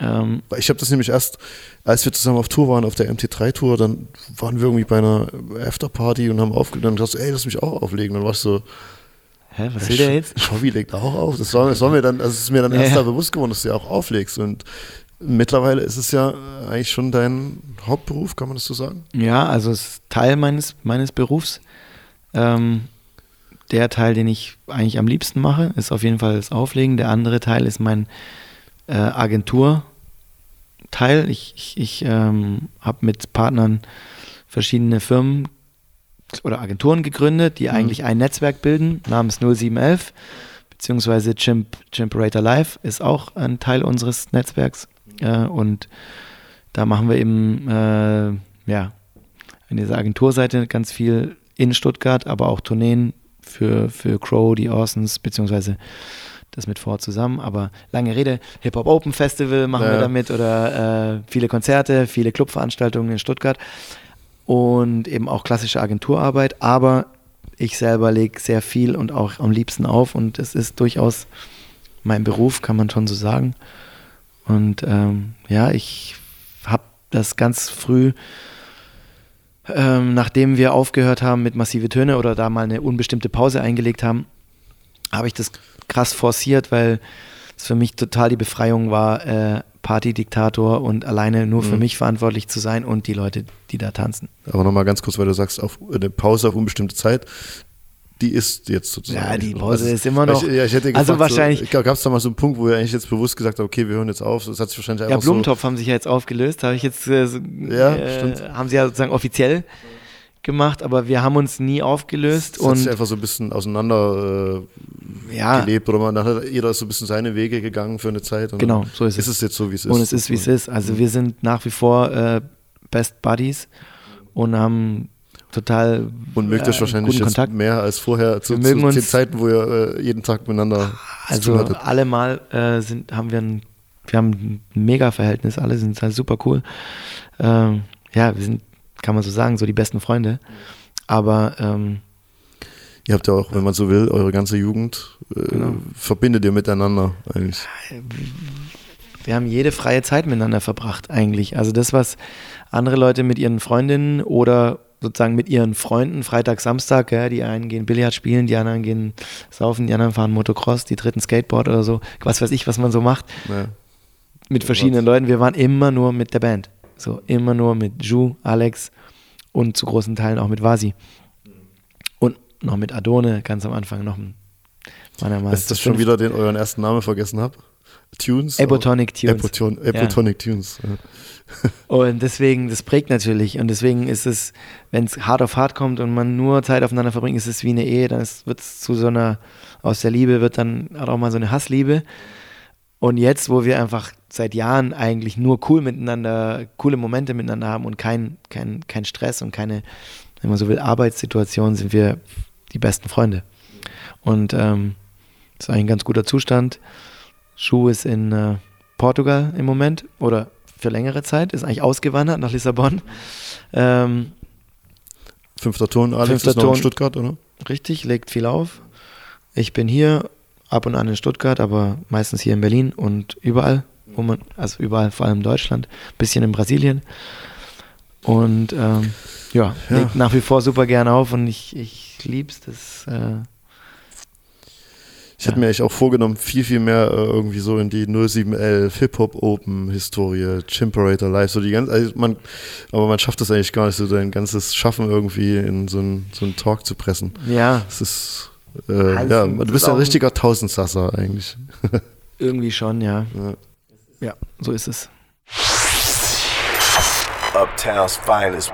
[SPEAKER 6] Ähm,
[SPEAKER 7] Ich habe das nämlich erst, als wir zusammen auf Tour waren, auf der MT3-Tour, dann waren wir irgendwie bei einer Afterparty und haben aufgelegt und gesagt, ey, lass mich auch auflegen. Dann war ich so,
[SPEAKER 6] hä, was will der jetzt?
[SPEAKER 7] Hobby legt auch auf. Das war, das war mir dann, also es ist mir dann
[SPEAKER 6] Ja,
[SPEAKER 7] erst da bewusst geworden, dass du ja auch auflegst. Und mittlerweile ist es ja eigentlich schon dein Hauptberuf, kann man das so sagen?
[SPEAKER 6] Ja, also es ist Teil meines, meines Berufs. Ähm, der Teil, den ich eigentlich am liebsten mache, ist auf jeden Fall das Auflegen. Der andere Teil ist mein äh, Agentur-Teil. Ich, ich, ich ähm, habe mit Partnern verschiedene Firmen oder Agenturen gegründet, die eigentlich ein Netzwerk bilden, namens 0711, beziehungsweise Chimp, Chimperator Live ist auch ein Teil unseres Netzwerks. Äh, und da machen wir eben, äh, ja, an dieser Agenturseite ganz viel in Stuttgart, aber auch Tourneen für, für Crow, die Orsons, beziehungsweise das mit Ford zusammen. Aber lange Rede, Hip-Hop Open Festival machen
[SPEAKER 7] Ja.
[SPEAKER 6] wir damit oder äh, viele Konzerte, viele Clubveranstaltungen in Stuttgart und eben auch klassische Agenturarbeit. Aber ich selber lege sehr viel und auch am liebsten auf und es ist durchaus mein Beruf, kann man schon so sagen. Und ähm, ja, ich habe das ganz früh ähm, nachdem wir aufgehört haben mit massive Töne oder da mal eine unbestimmte Pause eingelegt haben, habe ich das krass forciert, weil es für mich total die Befreiung war, äh, Partydiktator und alleine nur für
[SPEAKER 7] Mhm.
[SPEAKER 6] mich verantwortlich zu sein und die Leute, die da tanzen.
[SPEAKER 7] Aber nochmal ganz kurz, weil du sagst, auf eine Pause auf unbestimmte Zeit, die ist jetzt sozusagen.
[SPEAKER 6] Ja, die
[SPEAKER 7] nicht noch.
[SPEAKER 6] Pause ist immer noch-
[SPEAKER 7] Ich, ja, ich hätte
[SPEAKER 6] also
[SPEAKER 7] gefragt,
[SPEAKER 6] wahrscheinlich-
[SPEAKER 7] So, Gab es da mal so einen Punkt, wo ihr eigentlich jetzt bewusst gesagt habt, okay, wir hören jetzt auf? Das hat sich wahrscheinlich
[SPEAKER 6] Ja,
[SPEAKER 7] einfach so.
[SPEAKER 6] Blumentopf haben sich ja jetzt aufgelöst, habe ich jetzt äh, so,
[SPEAKER 7] Ja,
[SPEAKER 6] äh,
[SPEAKER 7] stimmt.
[SPEAKER 6] haben sie ja sozusagen offiziell gemacht, aber wir haben uns nie aufgelöst
[SPEAKER 7] Das hat sich
[SPEAKER 6] und
[SPEAKER 7] einfach so ein bisschen auseinander äh,
[SPEAKER 6] ja,
[SPEAKER 7] gelebt oder man hat jeder ist so ein bisschen seine Wege gegangen für eine Zeit. Und
[SPEAKER 6] Genau, so ist
[SPEAKER 7] ist
[SPEAKER 6] es.
[SPEAKER 7] es jetzt so, wie es ist.
[SPEAKER 6] und es ist wie es ist. Also wir sind nach wie vor äh, Best Buddies und haben total
[SPEAKER 7] Und mögt
[SPEAKER 6] äh,
[SPEAKER 7] euch wahrscheinlich
[SPEAKER 6] guten
[SPEAKER 7] jetzt
[SPEAKER 6] Kontakt.
[SPEAKER 7] mehr als vorher zu, zu den Zeiten, wo ihr äh, jeden Tag miteinander zu
[SPEAKER 6] Also
[SPEAKER 7] tun hattet.
[SPEAKER 6] allemal äh, sind, haben wir ein, wir haben ein Mega-Verhältnis, alle sind halt super cool. Ähm, ja, wir sind, kann man so sagen, so die besten Freunde. Aber ähm,
[SPEAKER 7] Ihr habt ja auch, wenn man so will, eure ganze Jugend äh,
[SPEAKER 6] Genau.
[SPEAKER 7] verbindet ihr miteinander eigentlich.
[SPEAKER 6] wir haben jede freie Zeit miteinander verbracht, eigentlich. Also das, was andere Leute mit ihren Freundinnen oder sozusagen mit ihren Freunden, Freitag, Samstag, ja, die einen gehen Billard spielen, die anderen gehen saufen, die anderen fahren Motocross, die dritten Skateboard oder so, was weiß ich, was man so macht,
[SPEAKER 7] Ja.
[SPEAKER 6] mit verschiedenen Leuten. Wir waren immer nur mit der Band. So, immer nur mit Ju, Alex und zu großen Teilen auch mit Vasi. Und noch mit Adone, ganz am Anfang noch. ja mal
[SPEAKER 7] Ist das schon wieder den euren ersten Namen vergessen habe? Tunes?
[SPEAKER 6] Ebotonic Tunes.
[SPEAKER 7] Epoton, Epotonic Tunes. Ja.
[SPEAKER 6] Und deswegen, das prägt natürlich. Und deswegen ist es, wenn es hart auf hart kommt und man nur Zeit aufeinander verbringt, ist es wie eine Ehe, dann wird es zu so einer, aus der Liebe wird dann auch mal so eine Hassliebe. Und jetzt, wo wir einfach seit Jahren eigentlich nur cool miteinander, coole Momente miteinander haben und kein, kein, kein Stress und keine, wenn man so will, Arbeitssituation, sind wir die besten Freunde. Und ähm, das ist eigentlich ein ganz guter Zustand. Schuh ist in äh, Portugal im Moment oder für längere Zeit, ist eigentlich ausgewandert nach Lissabon. Ähm,
[SPEAKER 7] Fünfter Ton, Alex
[SPEAKER 6] Fünfter
[SPEAKER 7] ist noch in
[SPEAKER 6] Ton.
[SPEAKER 7] Stuttgart, oder?
[SPEAKER 6] richtig, legt viel auf. Ich bin hier, ab und an in Stuttgart, aber meistens hier in Berlin und überall, wo man, also überall, vor allem in Deutschland, bisschen in Brasilien. Und ähm, ja,
[SPEAKER 7] Ja.
[SPEAKER 6] legt nach wie vor super gern auf und ich, ich lieb's. Das, äh,
[SPEAKER 7] Ich hätte mir eigentlich auch vorgenommen, viel, viel mehr äh, irgendwie so in die 0711 Hip-Hop Open Historie, Chimperator Live, so die ganze, also man, aber man schafft das eigentlich gar nicht, so dein ganzes Schaffen irgendwie in so einen so einen Talk zu pressen.
[SPEAKER 6] ja,
[SPEAKER 7] Das ist, äh,
[SPEAKER 6] Also,
[SPEAKER 7] ja, du
[SPEAKER 6] ist
[SPEAKER 7] bist ja
[SPEAKER 6] ein-
[SPEAKER 7] richtiger Tausendsasser eigentlich.
[SPEAKER 6] irgendwie schon, ja.
[SPEAKER 7] Ja.
[SPEAKER 6] Ja, so ist es.
[SPEAKER 3] Uptown's finest.